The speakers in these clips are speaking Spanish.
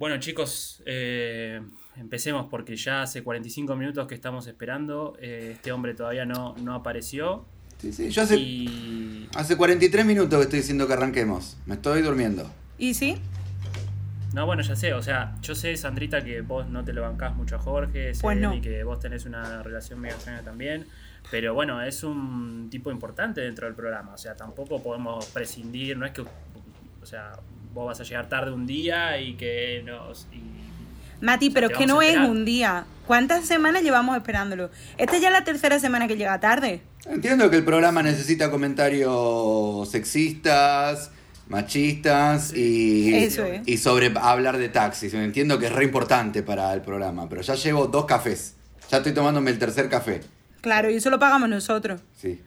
Bueno, chicos, eh, empecemos porque ya hace 45 minutos que estamos esperando. Eh, este hombre todavía no, no apareció. Sí, sí, yo hace, Y. hace 43 minutos que estoy diciendo que arranquemos. Me estoy durmiendo. ¿Y sí? No, bueno, ya sé, o sea, yo sé, Sandrita, que vos no te lo bancás mucho a Jorge, sé, Pues no. y que vos tenés una relación medio extraña también, pero bueno, es un tipo importante dentro del programa, o sea, tampoco podemos prescindir, no es que, o sea, vos vas a llegar tarde un día y que nos... y- Mati, pero es que no es un día. ¿Cuántas semanas llevamos esperándolo? Esta ya es la tercera semana que llega tarde. Entiendo que el programa necesita comentarios sexistas, machistas y, Eso es. y sobre hablar de taxis. Entiendo que es re importante para el programa, pero ya llevo dos cafés. Ya estoy tomándome el tercer café. Claro, y eso lo pagamos nosotros. Sí.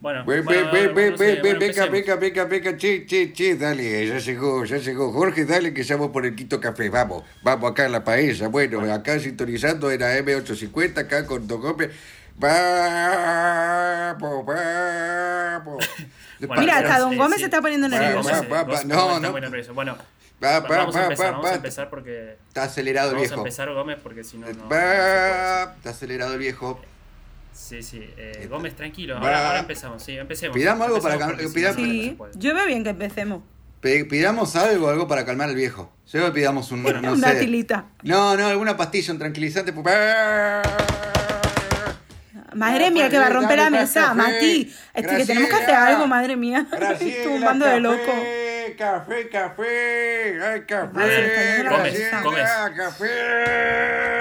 Bueno, Ve, bueno, ve, ve, no ve, sé, ve, bueno, venga, venga, venga, venga, che, che, che, dale, ya llegó, ya llegó. Jorge, dale que ya vamos por el quinto café, vamos, vamos acá a la paella. Bueno, acá sintonizando en la M850, acá con Don Gómez. Vamos, vamos. Bueno, Mira, hasta Don Gómez sí. se está poniendo Sí, nervioso. Gómez, Va, va, Gómez va, no, no. Bueno, Va, va, vamos a empezar, va, vamos a va. empezar porque... Está acelerado el Vamos a viejo. empezar, Gómez, porque si no, no... Está acelerado el viejo. Sí, sí. Eh, Gómez, tranquilo. Ahora, ahora empezamos, sí, empecemos. Pidamos algo para Empecemos porque si pidamos- Sí, yo veo bien que empecemos. Pe- pidamos algo, algo para calmar al viejo. Yo que pidamos un, no Una sé. tilita. No, no, alguna pastilla, un tranquilizante. Madre mía, que va a romper la mesa. Mati, es que tenemos que hacer algo, madre mía. Tú, un bando de café, locos. Café, café, ay, café. Graciela, cabeza. café.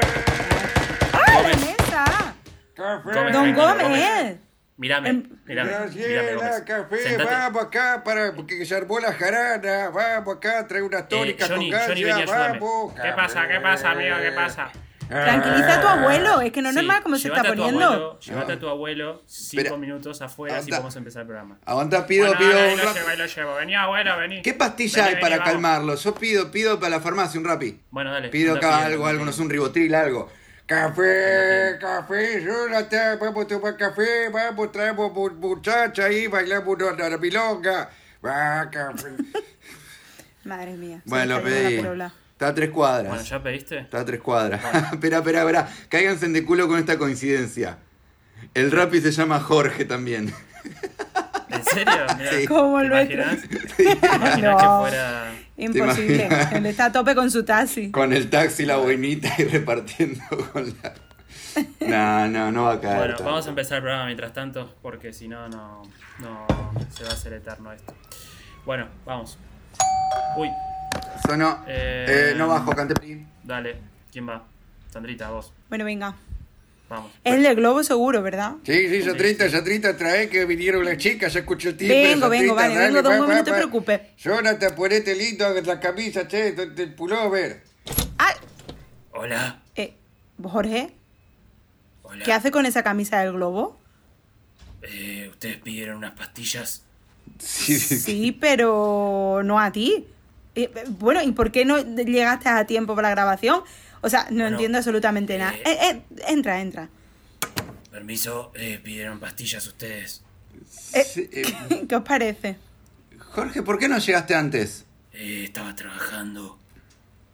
Gómez, Don tranquilo, Gómez. Mírame, Em- mírame, mírame, Graciela, Gómez. café, Sentate. vamos acá para porque se armó la jarana, vamos acá, trae unas tónicas Eh, Johnny, con Johnny, vamos. ¿Qué pasa? ¿Qué pasa, amigo? ¿Qué pasa? Tranquiliza a tu abuelo, es que no es Sí, normal como se llévate está a tu poniendo. abuelo, llévate a tu abuelo cinco Espera. minutos afuera si Anda. vamos a empezar el programa. Aguanta, pido, Bueno, pido ahora ahí un lo llevo, ahí lo llevo. Vení, abuelo, vení. ¿Qué pastilla Vení, hay para vení, vamos. calmarlo? Yo pido, pido para la farmacia un rapi. Bueno, dale. Pido acá algo, algo, no sé, un ribotril, algo. Café, café, Jonathan, vamos a tomar café, vamos, traemos mu- muchacha ahí, bailamos una, una milonga. Va, café. Madre mía. Bueno, lo pedí. Está a tres cuadras. Bueno, ¿ya pediste? Está a tres cuadras. espera, espera, espera. Cáiganse de culo con esta coincidencia. El rapi se llama Jorge también. ¿En serio? Mirá, Sí. Como ¿te el nuestro. imaginas? ¿Te imaginas No. que fuera... Imposible. Él está a tope con su taxi. Con el taxi, la buenita y repartiendo con la. No, no, no va a caer. Bueno, tanto. vamos a empezar el programa mientras tanto, porque si no, no, no se va a hacer eterno esto. Bueno, vamos. Uy, Sonó. Eh, Eh, no bajo, Cantepri. dale. ¿Quién va? Sandrita, vos. Bueno, venga. Vamos. Es el de Globo seguro, ¿verdad? Sí, sí, ya 30, ya 30, trae que vinieron las chicas, ya escuché el timbre. Vengo, vengo, 30, vale, dale, vengo, va, no te preocupes. Jonathan, ponete lindo la camisa, che, del pullover. Ah, Hola. eh, Jorge, Hola. ¿qué hace con esa camisa del Globo? Eh, Ustedes pidieron unas pastillas. Sí, sí, sí. Sí, pero no a ti. Eh, eh, bueno, ¿y por qué no llegaste a tiempo para la grabación? O sea, no Bueno, entiendo absolutamente nada. eh, Eh, eh, entra, entra. Permiso, eh, pidieron pastillas ustedes. Eh, Sí, eh, ¿Qué os parece? Jorge, ¿por qué no llegaste antes? Eh, estaba trabajando.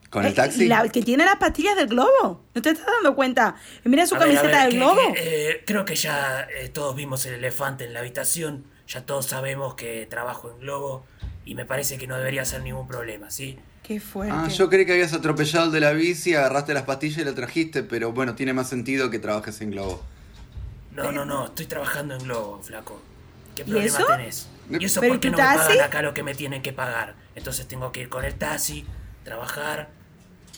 ¿Con Eh, el taxi? la que tiene las pastillas del globo. ¿No te estás dando cuenta? Mira su A ver, a camiseta ver, del que- globo. que, eh, creo que ya eh, todos vimos el elefante en la habitación. Ya todos sabemos que trabajo en Globo. Y me parece que no debería ser ningún problema, ¿sí? Qué fuerte. Ah, yo creí que habías atropellado el de la bici, agarraste las pastillas y la trajiste, pero bueno, tiene más sentido que trabajes en Globo. No, no, no, estoy trabajando en Globo, flaco. ¿Qué ¿Y problema eso? tenés? ¿Y eso ¿Pero por qué tu no me pagan acá lo que me tienen que pagar? Entonces tengo que ir con el taxi, trabajar,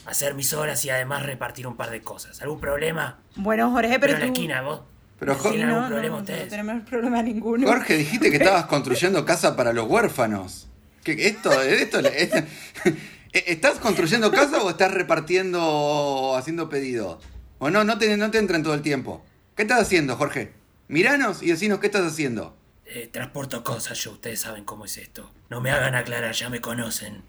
hacer mis horas y además repartir un par de cosas. ¿Algún problema? Bueno, Jorge, Pero pero en la esquina, vos. Pero Jorge, ¿Tienen no, algún problema no, ustedes? no tenemos problema ninguno. Jorge, dijiste que estabas construyendo casa para los huérfanos. ¿Qué, esto, esto, es- ¿Estás construyendo casa o estás repartiendo haciendo pedido? ¿O no? No te, no te entran todo el tiempo. ¿Qué estás haciendo, Jorge? Miranos y decinos qué estás haciendo. Eh, transporto cosas yo, ustedes saben cómo es esto. No me hagan aclarar, ya me conocen.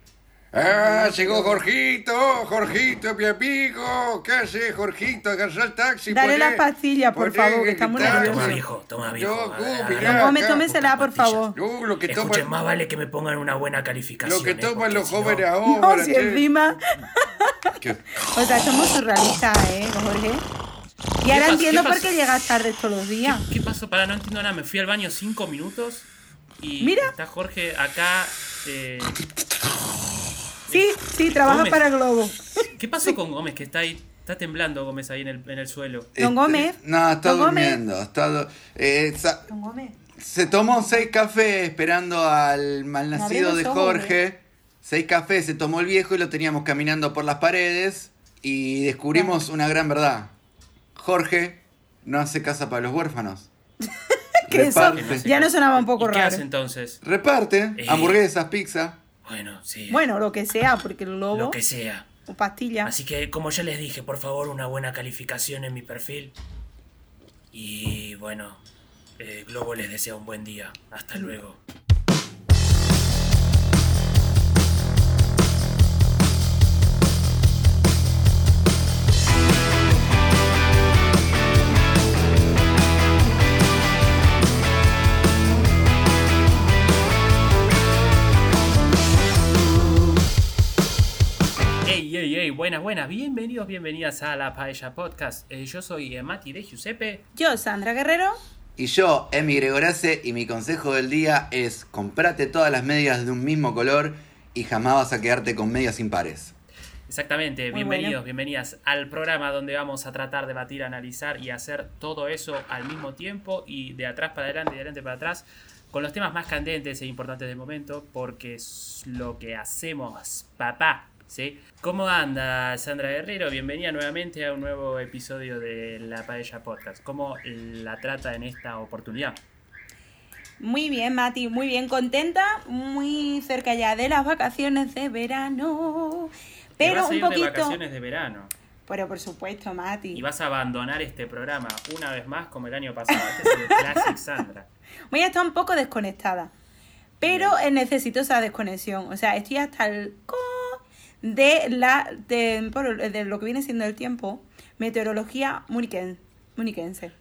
Ah, llegó Jorgito, Jorgito, mi amigo. ¿Qué hace, Jorgito? Agarra el taxi. Dale poné- las pastillas, por favor, que estamos nerviosos. Toma, viejo, toma, viejo. No, acá, tómesela, por favor. No, lo que Escuchen, toman, más vale que me pongan una buena calificación. lo que eh, toman los si no- jóvenes ahora. No, si encima... O sea, somos surrealistas, ¿eh, Jorge? Y ahora pasó? entiendo ¿Qué por qué llegas tarde todos los días. ¿Qué pasó? Para, no entiendo nada. Me fui al baño cinco minutos y Mira. está Jorge acá. eh, Sí, sí, trabaja Gómez. para Globo. ¿Qué pasó con Gómez? Que está ahí, está temblando Gómez ahí en el, en el suelo. Don Gómez. Este, No, está Don Gómez. durmiendo. Está du- eh, Don Gómez. se tomó seis cafés esperando al malnacido de ojos, Jorge. Seis cafés se tomó el viejo y lo teníamos caminando por las paredes. Y descubrimos una gran verdad. Jorge no hace casa para los huérfanos. Eso Reparte. ya no sonaba un poco ¿Y qué raro. hace entonces? Reparte Eh. hamburguesas, pizza. Bueno, sí. Bueno, lo que sea, porque el lobo lo que sea. o pastilla. Así que, como ya les dije, por favor, una buena calificación en mi perfil. Y bueno, eh, Globo les desea un buen día. Hasta luego. Ey, ey, ey, buenas, buenas, bienvenidos, bienvenidas a la Paella Podcast. Eh, yo soy eh, Mati de Giuseppe. Yo, Sandra Guerrero. Y yo, Emi Gregorace, y mi consejo del día es comprate todas las medias de un mismo color y jamás vas a quedarte con medias impares. Exactamente, Muy bienvenidos, bueno. bienvenidas al programa donde vamos a tratar, debatir, analizar y hacer todo eso al mismo tiempo y de atrás para adelante y de adelante para atrás con los temas más candentes e importantes del momento porque es lo que hacemos, papá. ¿Sí? ¿Cómo anda Sandra Guerrero? Bienvenida nuevamente a un nuevo episodio de La Paella Podcast. ¿Cómo la trata en esta oportunidad? Muy bien, Mati, muy bien, contenta, muy cerca ya de las vacaciones de verano. Te Pero vas a un ir de poquito. vacaciones de verano Pero por supuesto, Mati. y vas a abandonar este programa una vez más como el año pasado. Este es el Classic Sandra. Voy a estar un poco desconectada. Pero eh, necesito esa desconexión. O sea, estoy hasta el de la de, de lo que viene siendo el tiempo, meteorología muniquen- muniquense.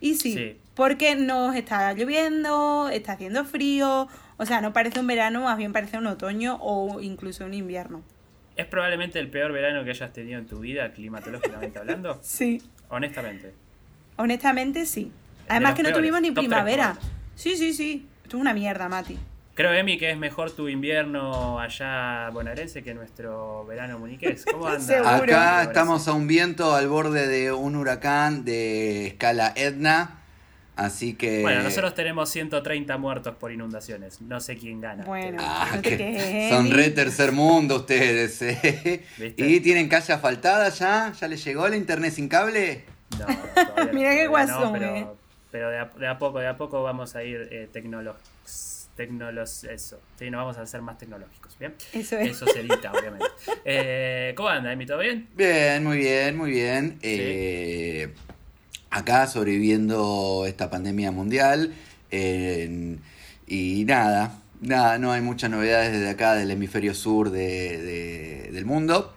Y sí, Sí. porque nos está lloviendo, está haciendo frío, o sea, no parece un verano, más bien parece un otoño o incluso un invierno. ¿Es probablemente el peor verano que hayas tenido en tu vida, climatológicamente hablando? Sí, Honestamente. honestamente sí. Además que no peores, tuvimos ni top primavera. Sí, sí, sí. Esto es una mierda, Mati. Creo, Emi, que es mejor tu invierno allá bonaerense que nuestro verano muniqués. ¿Cómo anda? Acá estamos a un viento al borde de un huracán de escala Etna. Así que. Bueno, nosotros tenemos 130 muertos por inundaciones. No sé quién gana. Bueno. Ah, No que son re tercer mundo ustedes. ¿eh? ¿Y tienen calle asfaltada ya? ¿Ya les llegó la internet sin cable? No, Mira qué guasón, pero, eh. pero de, a, de a poco, de a poco vamos a ir eh, tecnolos, eso. Sí, nos vamos a hacer más tecnológicos, ¿bien? Eso es. Eso se edita, obviamente. Eh, ¿Cómo anda, Emi? ¿Todo bien? Bien, muy bien, muy bien. Eh, acá sobreviviendo esta pandemia mundial. eh, y nada, nada, no hay muchas novedades desde acá del hemisferio sur de- de- del mundo.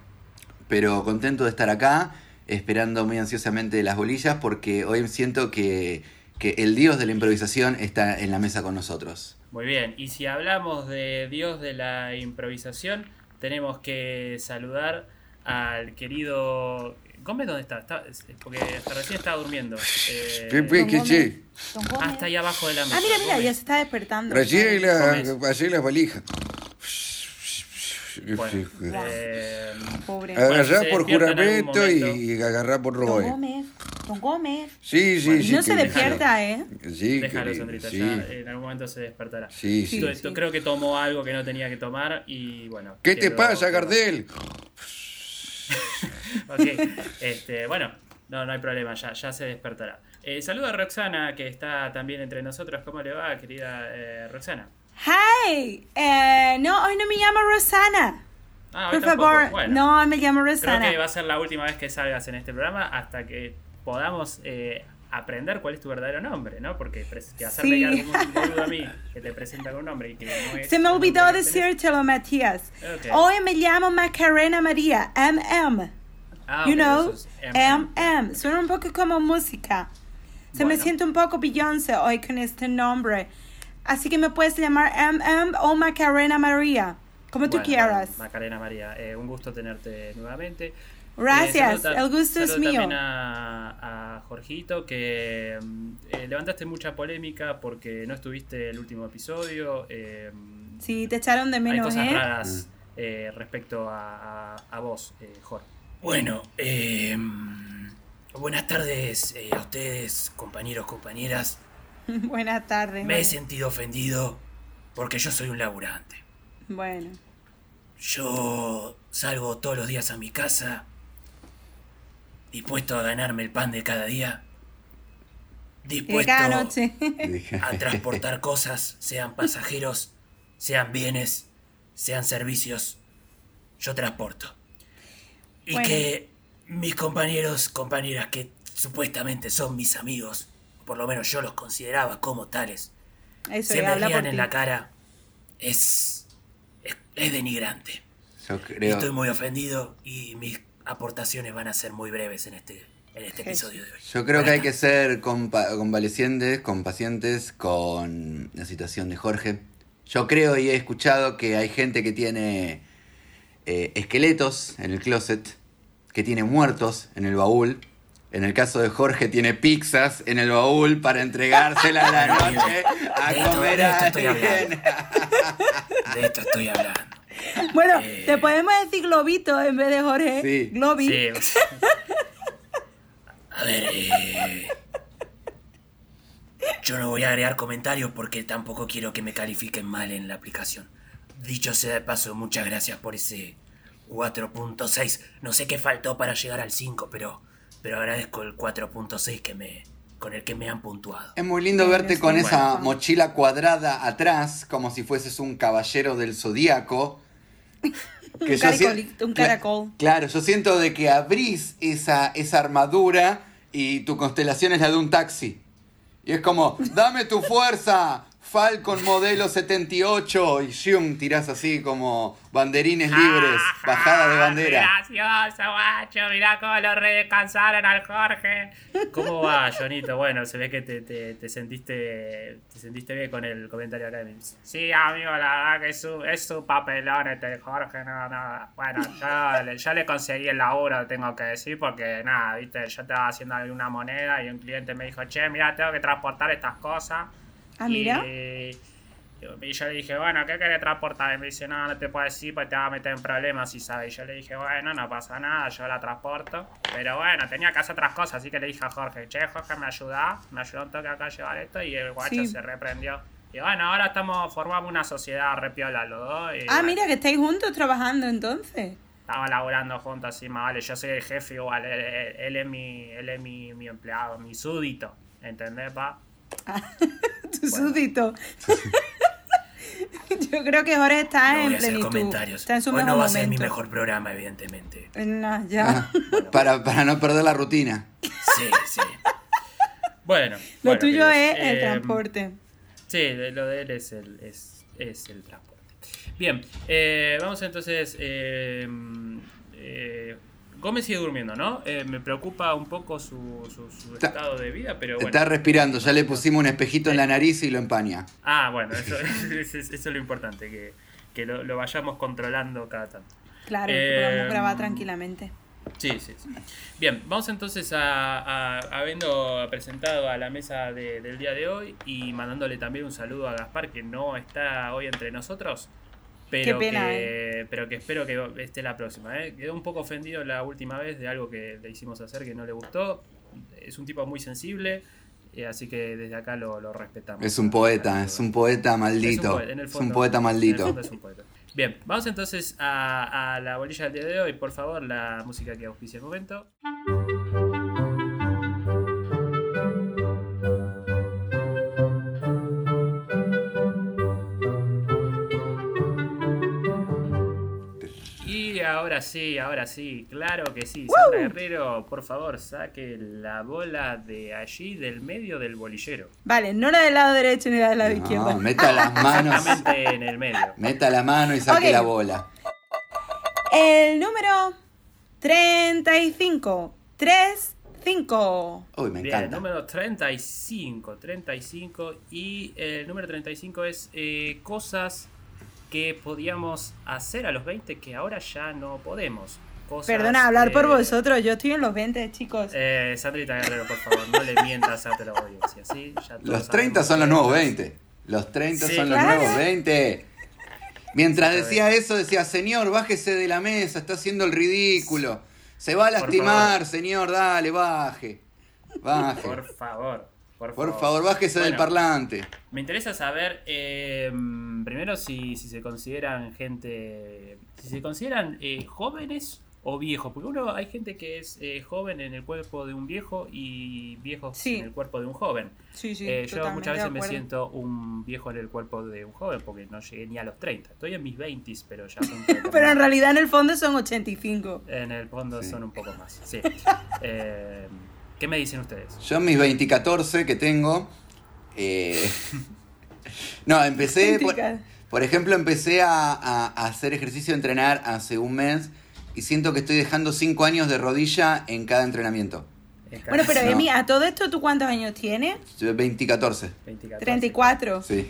Pero contento de estar acá, esperando muy ansiosamente las bolillas, porque hoy siento que, que el dios de la improvisación está en la mesa con nosotros. Muy bien, y si hablamos de Dios de la improvisación, tenemos que saludar al querido... Gómez, ¿dónde está? Está- porque hasta recién estaba durmiendo. Eh, ¿Qué, qué, che? Hasta ahí abajo de la mesa. Ah, mira, mira, Gómez. ya se está despertando. Recién la, pasé las valijas. Bueno, eh, Pobre. Agarrá por juramento y, agarrá por Don roboe. Gómez. Don Gómez. Sí, sí, Bueno, sí. no se despierta, ¿eh? Sí, déjalo, Sandrita, sí. ya en algún momento se despertará. Sí, sí. Esto- Sí, esto sí. Creo que tomó algo que no tenía que tomar y bueno. ¿Qué te pasa, Gardel? Ok, este, bueno, no, no hay problema, ya, ya se despertará. Eh, saludo a Roxana, que está también entre nosotros. ¿Cómo le va, querida eh, Roxana? ¡Hey! Eh, no, hoy no me llamo Rosana. Ah, Por tampoco. favor, Bueno, no, me llamo Creo Rosana. que va a ser la última vez que salgas en este programa hasta que podamos eh, aprender cuál es tu verdadero nombre, ¿no? Porque que hacerme Sí. un boludo a mí que te presenta con un nombre y que no es. Se me olvidó decírtelo, Matías. Ok. Hoy me llamo Macarena María, MM. Ah, you know. MM. Suena un poco como música. Se me Bueno. siente un poco Beyoncé hoy con este nombre. Así que me puedes llamar MM o Macarena María. Como tú Bueno, quieras. bueno, Macarena María, eh, un gusto tenerte nuevamente. Gracias, Eh, el gusto es saludo mío. también a, a Jorgito, que mm, eh, levantaste mucha polémica porque no estuviste el último episodio. eh, Sí, te echaron de hay menos, cosas ¿eh? raras eh, respecto a, a- a vos, eh, Jorge. Bueno, eh, buenas tardes eh, a ustedes, compañeros, compañeras. Buenas tardes. Me he sentido ofendido porque yo soy un laburante. Bueno, Yo salgo todos los días a mi casa, dispuesto a ganarme el pan de cada día, dispuesto cada noche. Dije, a transportar cosas, sean pasajeros, sean bienes, sean servicios. Yo transporto. Y Bueno. que mis compañeros, compañeras que supuestamente son mis amigos, por lo menos yo los consideraba como tales, Eso se me rían ti. en la cara, es, es, es denigrante. Yo Y creo. Estoy muy ofendido y mis aportaciones van a ser muy breves en este, en este episodio de hoy. Yo creo que hay que ser compa- convalecientes, compacientes con la situación de Jorge. Yo creo y he escuchado que hay gente que tiene eh, esqueletos en el closet, que tiene muertos en el baúl. En el caso de Jorge tiene pizzas en el baúl para entregársela a la noche a De esto- comer de a. De esto estoy hablando. Bueno, Eh. te podemos decir globito en vez de Jorge. Sí. Globi. Sí. A ver, eh, yo no voy a agregar comentarios porque tampoco quiero que me califiquen mal en la aplicación. Dicho sea de paso, muchas gracias por ese 4.6. No sé qué faltó para llegar al 5, pero, pero agradezco el 4.6 que me, con el que me han puntuado. Es muy lindo verte con bueno. esa mochila cuadrada atrás, como si fueses un caballero del zodíaco. Un caracolito, un caracol. Claro, yo siento de que abrís esa, esa armadura y tu constelación es la de un taxi. Y es como, dame tu fuerza, Falcon modelo 78. Y shum, tirás así como banderines libres, bajada de bandera. Gracioso, guacho. Mirá cómo lo redescansaron al Jorge. ¿Cómo va, Jonito? Bueno, se ve que te, te, te sentiste te sentiste bien con el comentario de mí. Sí, amigo, la verdad que es su, es su papelón este Jorge. No, no. Bueno, yo, le- yo le conseguí el laburo, tengo que decir, porque nada, viste, yo estaba haciendo alguna moneda y un cliente me dijo, che, mira, tengo que transportar estas cosas. Ah, mira. Y, y yo le dije, bueno, ¿qué querés transportar? Y me dice, no, no te puedo decir, pues te va a meter en problemas, si sabes. Y yo le dije, bueno, no pasa nada, yo la transporto. Pero bueno, tenía que hacer otras cosas, así que le dije a Jorge, che, Jorge, ¿me ayuda? Me ayudó un toque acá a llevar esto y el guacho Sí. se reprendió. Y bueno, ahora estamos, formamos una sociedad repiola los dos. y Ah, bueno, mira, que estáis juntos trabajando entonces. Estamos laburando juntos así, más vale. Yo soy el jefe igual, él, él- él es, mi, él es mi, mi empleado, mi súdito. ¿Entendés, pa? Tu súdito. Yo creo que Jorge está No voy en a hacer plenitud. comentarios. Está en su Hoy mejor no va a ser mi mejor programa, evidentemente. No, ya. Ah, para, para no perder la rutina. Sí, sí. Bueno. Lo bueno, tuyo queridos, es el eh, transporte. Sí, lo de él es el, es, es el transporte. Bien, eh, vamos entonces. eh, Gómez sigue durmiendo, ¿no? Eh, me preocupa un poco su, su, su Está- estado de vida, pero bueno. Está respirando, ya le pusimos un espejito en la nariz y lo empaña. Ah, bueno, eso, eso es, eso es lo importante, que, que lo, lo vayamos controlando cada tanto. Claro, eh, podamos grabar tranquilamente. Sí, sí, sí. Bien, vamos entonces a, a- habiendo presentado a la mesa de- del día de hoy y mandándole también un saludo a Gaspar que no está hoy entre nosotros. Pero, Qué pena, que, pero que espero que esté la próxima. ¿eh? Quedó un poco ofendido la última vez de algo que le hicimos hacer que no le gustó. Es un tipo muy sensible, eh, así que desde acá lo, lo respetamos. Es un poeta, es un poeta maldito. poeta, en el Es un poeta en el maldito. fondo es un poeta. Bien, vamos entonces a, a la bolilla del día de hoy. Por favor, la música que auspicia el momento. Ahora sí, ahora sí, claro que sí. Sandra Guerrero, por favor, saque la bola de allí, del medio del bolillero. Vale, no la del lado derecho ni la del lado No, izquierdo. meta las manos, Exactamente en el medio. meta la mano y saque Ok. la bola. El número 35. 35. Uy, me Bien, el encanta. número 35, 35 y el número 35 es eh, cosas que podíamos hacer a los 20 que ahora ya no podemos. Cosas Perdona, hablar por vosotros. Yo estoy en los 20, chicos. Eh, Sandrita Guerrero, por favor, no le mientas a la audiencia, ¿sí? Ya Los 30 sabemos son los nuevos 20. Los 30 Sí, son los claro. nuevos 20. Mientras decía eso, decía, señor, bájese de la mesa, está haciendo el ridículo. Se va a lastimar, señor, dale, baje. Baje. Por favor, por, Por favor, bájese del Bueno, parlante. Me interesa saber, eh, primero, si, si se consideran gente. Si se consideran eh, jóvenes o viejos. Porque uno, hay gente que es eh, joven en el cuerpo de un viejo y viejos Sí. en el cuerpo de un joven. Sí, sí. Eh, yo muchas veces me siento un viejo en el cuerpo de un joven porque no llegué ni a los 30. Estoy en mis 20 pero ya. Pero en realidad en el fondo son 85. En el fondo Sí. son un poco más. Sí. ¿Qué me dicen ustedes? Yo en mis 2014 que tengo. eh, no, empecé. Por, ejemplo, empecé a, a- a hacer ejercicio, a entrenar hace un mes. Y siento que estoy dejando 5 años de rodilla en cada entrenamiento. Bueno, pero No. Emi, a todo esto, ¿tú cuántos años tienes? Yo 2014. 24. 34. Sí.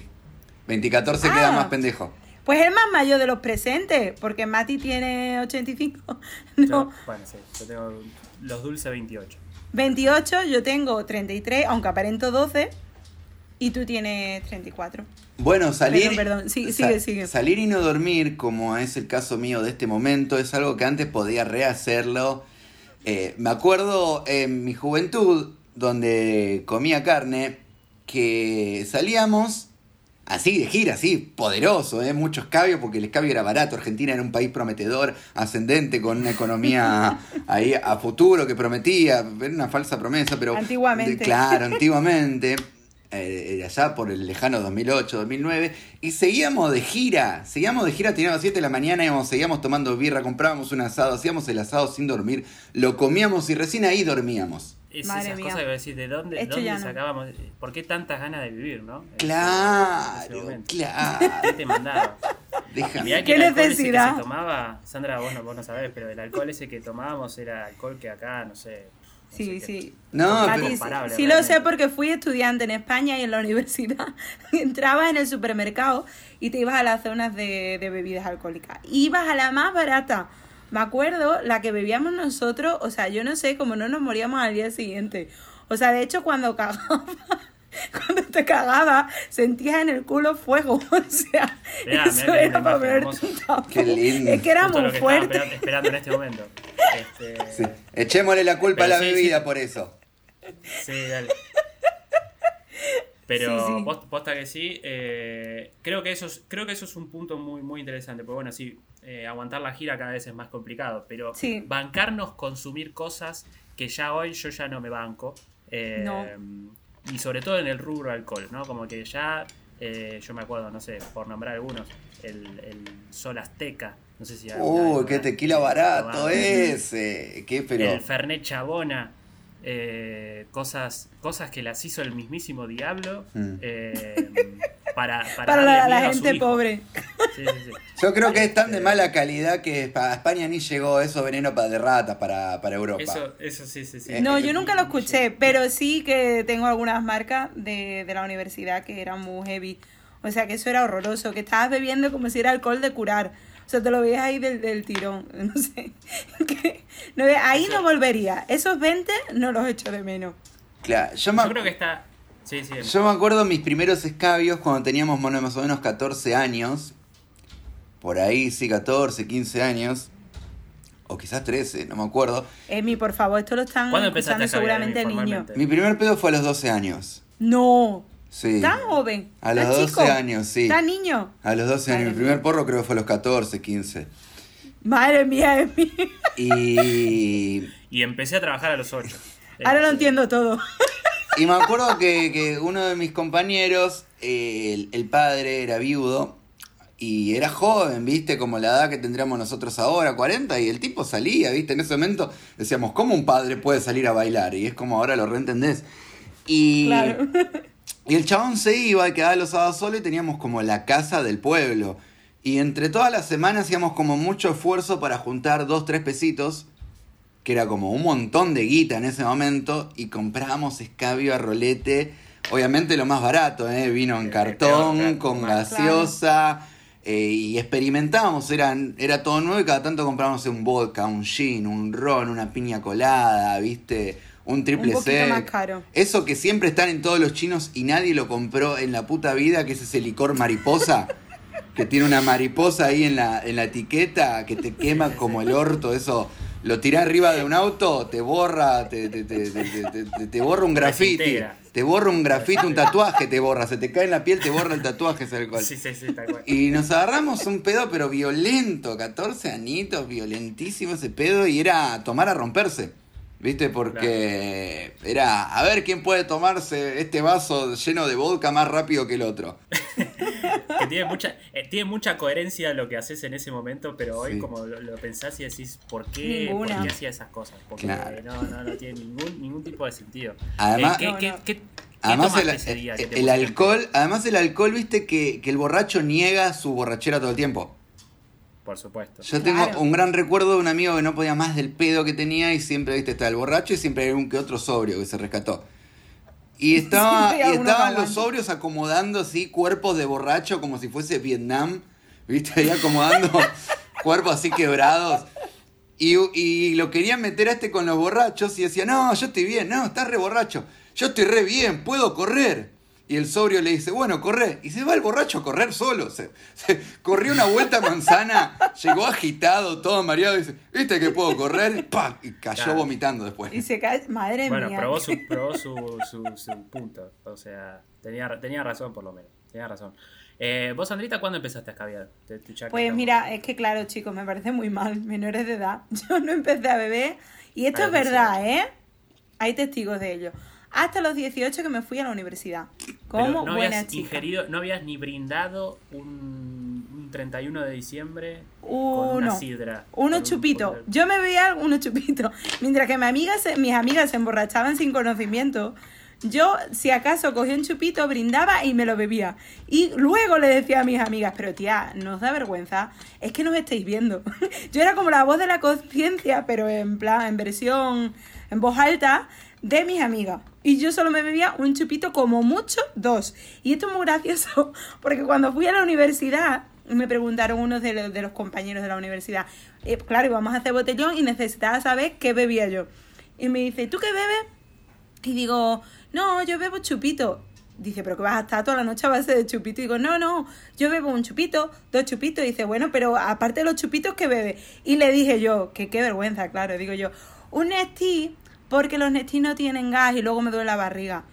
2014 Ah. queda más pendejo. Pues el más mayor de los presentes, porque Mati tiene 85. Yo- No, bueno, sí, yo tengo los dulces 28. 28, yo tengo 33, aunque aparento 12. Y tú tienes 34. Bueno, salir. Perdón, perdón. Sí, sa- sigue, sigue. Salir y no dormir, como es el caso mío de este momento, es algo que antes podía rehacerlo. Eh, me acuerdo en mi juventud, donde comía carne, que salíamos así de gira, así, poderoso, ¿eh? mucho escabio, porque el escabio era barato. Argentina era un país prometedor, ascendente, con una economía ahí a futuro que prometía. Era una falsa promesa, pero. Antiguamente. de- claro, antiguamente. eh, allá por el lejano 2008, 2009, y seguíamos de gira, seguíamos de gira, teníamos 7 de la mañana, íbamos, seguíamos tomando birra, comprábamos un asado, hacíamos el asado sin dormir, lo comíamos y recién ahí dormíamos. Es Madre esas mía. cosas que decís, ¿de dónde, Esto dónde ya no. sacábamos? ¿Por qué tantas ganas de vivir, no? En Claro, claro. ¿Qué te mandaba? Mirá que ¿Qué el ese que necesidad? se tomaba, Sandra, vos no, vos no sabés, pero el alcohol ese que tomábamos era alcohol que acá, no sé. no Sí, sí. No, pero- sí, sí lo sé porque fui estudiante en España y en la universidad. Entrabas en el supermercado y te ibas a las zonas de, de bebidas alcohólicas. Ibas a la más barata. Me acuerdo, la que bebíamos nosotros, o sea, yo no sé cómo no nos moríamos al día siguiente. O sea, de hecho, cuando cagaba, cuando te cagaba, sentías en el culo fuego. O sea, mirá eso era para tapón. Qué lindo. Es que era Justo muy que fuerte. esperando, esperando en este momento. Este, Sí. Echémosle la culpa Pero a la sí, bebida sí. por eso. Sí, dale. Pero Sí, sí. post- posta que sí, eh, creo que eso es, creo que eso es un punto muy, muy interesante. Porque bueno, sí, eh, aguantar la gira cada vez es más complicado. Pero Sí. bancarnos consumir cosas que ya hoy yo ya no me banco. eh, No. Y sobre todo en el rubro alcohol, ¿no? Como que ya, eh, yo me acuerdo, no sé, por nombrar algunos, el, el Sol Azteca. No sé si Uy, vez qué tequila barato ese. Qué pero. El Fernet Chabona. Eh, cosas, cosas que las hizo el mismísimo diablo Mm. eh, para, para, Para la, gente pobre. Sí, sí, sí. Yo creo que es tan de mala calidad que a España ni llegó eso veneno para de rata para, para Europa. Eso, eso sí, sí, sí. No, yo nunca lo escuché, pero sí que tengo algunas marcas de, de la universidad que eran muy heavy. O sea, que eso era horroroso, que estabas bebiendo como si era alcohol de curar. O sea, te lo veías ahí del, del tirón. No sé. No, ahí no volvería. Esos 20 no los echo de menos. Claro, yo me, Yo creo que está. Sí, sí. yo me acuerdo mis primeros escabios cuando teníamos bueno, más o menos 14 años. Por ahí, sí, 14, 15 años. O quizás 13, no me acuerdo. Emi, por favor, esto lo están ¿Cuándo empezaste a seguramente niños. Mi primer pedo fue a los 12 años. No, Sí. tan joven. A los tan 12 chico, años, sí. Tan niño. A los 12 años. Madre Mi primer mía. porro creo que fue a los 14, 15. Madre mía, Emi. Y, Y empecé a trabajar a los 8. Ahora lo entiendo todo. y me acuerdo que, que uno de mis compañeros, eh, el, el padre era viudo y era joven, ¿viste? Como la edad que tendríamos nosotros ahora, 40, y el tipo salía, ¿viste? En ese momento decíamos, ¿cómo un padre puede salir a bailar? Y es como ahora lo reentendés. Y, Claro. y el chabón se iba y quedaba los sábados solo y teníamos como la casa del pueblo. Y entre todas las semanas hacíamos como mucho esfuerzo para juntar dos, tres pesitos, que era como un montón de guita en ese momento, y comprábamos escabio a rolete, obviamente lo más barato, ¿eh? vino en cartón, con gaseosa, eh, y experimentábamos, eran, era todo nuevo y cada tanto comprábamos un vodka, un gin, un ron, una piña colada, ¿viste? Un triple Un poquito sec. más caro. Eso que siempre están en todos los chinos y nadie lo compró en la puta vida, que es ese licor mariposa, que tiene una mariposa ahí en la, en la etiqueta, que te quema como el orto, eso. Lo tirás arriba de un auto, te borra, te, te, te, te- te- te- te borra un graffiti. Te borra un grafiti, un tatuaje te borra. Se te cae en la piel, te borra el tatuaje, tal cual. Sí, sí, sí, tal cual. Y nos agarramos un pedo, pero violento, 14 añitos, violentísimo ese pedo, y era tomar a romperse. ¿Viste? Porque era a ver quién puede tomarse este vaso lleno de vodka más rápido que el otro. que tiene mucha, eh, tiene mucha coherencia lo que haces en ese momento, pero hoy Sí. como lo, lo pensás y decís, ¿por qué, ¿por qué hacía esas cosas? Porque Claro. no, no, no tiene ningún, ningún tipo de sentido. Además- Eh, ¿qué, No, qué- no. qué- qué Además tomaste el, ese día que el- alcohol, además el alcohol, viste que, que el borracho niega su borrachera todo el tiempo. Por supuesto. Yo tengo Claro. un gran recuerdo de un amigo que no podía más del pedo que tenía y siempre, viste, estaba el borracho y siempre hay un que otro sobrio que se rescató. Y, estaba, y estaban los sobrios acomodando así cuerpos de borracho como si fuese Vietnam, viste, ahí acomodando cuerpos así quebrados. Y, y lo querían meter a este con los borrachos y decía, no, yo estoy bien, no, estás re borracho, yo estoy re bien, puedo correr. Y el sobrio le dice, bueno, corre. Y se va el borracho a correr solo. Se, se- corrió una vuelta a manzana, llegó agitado, todo mareado, y dice, ¿viste que puedo correr? Y cayó Claro. vomitando después. Y se cae. Madre Bueno, mía. probó, su, probó su, su, su punto. O sea, tenía, tenía razón por lo menos. Tenía razón. Eh, ¿Vos, Andrita, cuándo empezaste a escabiar? Pues mira, es que claro, chicos, me parece muy mal. Menores de edad. Yo no empecé a beber. Y esto es verdad, ¿eh? Hay testigos de ello. Hasta los 18 que me fui a la universidad. Pero Como no buena habías chica. ingerido, no habías ni brindado un, un 31 de diciembre con Uno. una sidra. con Unos un- chupitos. con- Yo me bebía unos chupitos. Mientras que mis amigas, se- mis amigas se emborrachaban sin conocimiento. Yo, si acaso, cogía un chupito, brindaba y me lo bebía. Y luego le decía a mis amigas, pero tía, ¿no os da vergüenza? Es que nos estáis viendo. Yo era como la voz de la conciencia, pero en plan, en versión, en voz alta, de mis amigas. Y yo solo me bebía un chupito, como mucho, dos. Y esto es muy gracioso, porque cuando fui a la universidad, me preguntaron unos de los, compañeros de la universidad, eh, claro, íbamos a hacer botellón y necesitaba saber qué bebía yo. Y me dice, ¿tú qué bebes? Y digo, no, yo bebo chupito. Dice, pero que vas a estar toda la noche a base de chupito. Y digo, no, no, yo bebo un chupito, dos chupitos. Y dice, bueno, pero aparte de los chupitos, ¿qué bebe? Y le dije yo, que qué vergüenza, claro. Digo yo, un Nestí, porque los Nestí no tienen gas y luego me duele la barriga.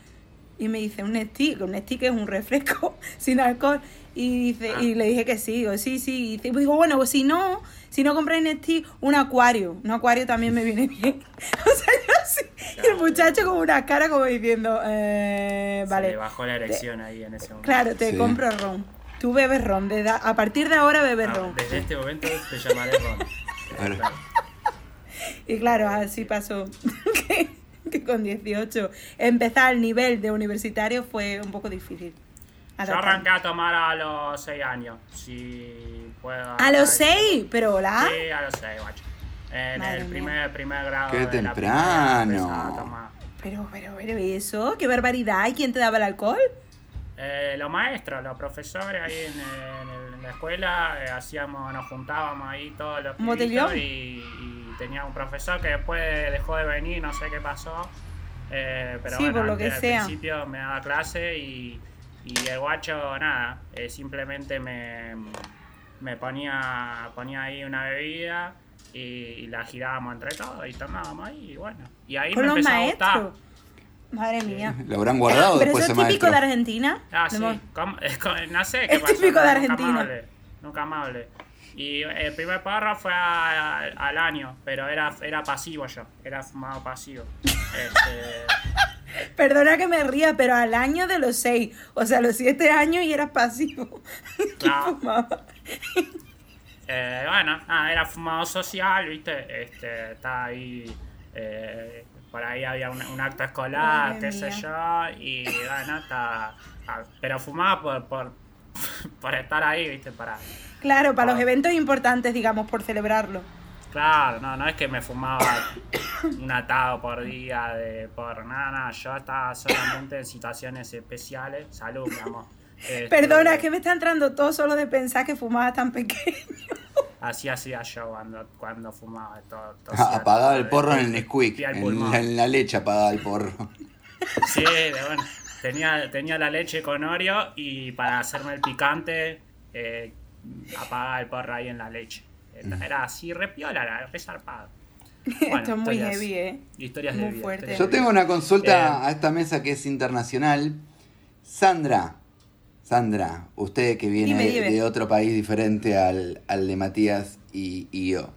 Y me dice, un Nestí, que un Nestí que es un refresco sin alcohol. Y dice, y le dije que sí, digo, sí, sí. Y digo, bueno, pues si no, si no compráis Nestí, un acuario. Un acuario también me viene bien. o sea, yo sí. Y el muchacho con una cara como diciendo, eh, Se vale. le bajó la erección ahí en ese momento. Claro, te Sí. compro ron. Tú bebes ron. de da- a partir de ahora bebes Ah, ron. desde este momento te llamaré Ron. Claro. Claro. Y claro, así pasó. que, que con 18 empezar el nivel de universitario fue un poco difícil. Yo arranqué a tomar a los 6 años. Si puedo. A los 6, pero hola. Sí, a los 6, guacho. En Madre el primer, primer grado. Qué de la temprano. Pero, pero, pero, ¿y eso? ¿Qué barbaridad? ¿Y quién te daba el alcohol? Eh, los maestros, los profesores ahí en, en- en la escuela eh, hacíamos, nos juntábamos ahí todos los ¿Un botellón? y tenía un profesor que después dejó de venir, no sé qué pasó. eh, pero Sí, bueno, por lo antes, que al sea. principio me daba clase y, y el guacho nada, eh, simplemente me, me ponía, ponía ahí una bebida y, y la girábamos entre todos y tomábamos ahí y bueno. Y ahí Con me los empezó a gustar. maestros. Madre mía. Lo habrán guardado Pero después eso es típico maestro. de Argentina. Ah, sí. no sé qué Es pasó. típico de Argentina. Nunca hablé. Y el primer porro fue a- a- al año, pero era, era pasivo yo. Era fumado pasivo. Este, Perdona que me ría, pero al año de los 6. O sea, los 7 años y eras pasivo. ¿Qué Claro. fumaba? eh, bueno, nada, era fumado social, ¿viste? Este, estaba ahí. eh, por ahí había un, un acto escolar, Madre qué sé yo. Y bueno, estaba. ah, Pero fumaba por, por, por estar ahí, ¿viste? Para. Claro, para los Ah. eventos importantes, digamos, por celebrarlo. Claro, no, no es que me fumaba un atado por día de por nada, nada, yo estaba solamente en situaciones especiales, salud, mi amor, Este, Perdona, es que me está entrando todo solo de pensar que fumaba tan pequeño. Así hacía yo cuando, cuando fumaba. Todo, Apagaba el porro en el Nesquik. al En la, en la leche apagaba el porro. Sí, de- bueno, tenía, tenía la leche con Oreo y para hacerme el picante eh, apagaba el porro ahí en la leche. Era, era así, repiola, resarpado. Bueno, Esto es muy historias- heavy, ¿eh? Historias de Muy vida, fuerte. Yo de tengo una consulta Eh, a esta mesa que es internacional. Sandra, Sandra, usted que viene Dime, de- dime. de otro país diferente al, al de Matías y, y yo.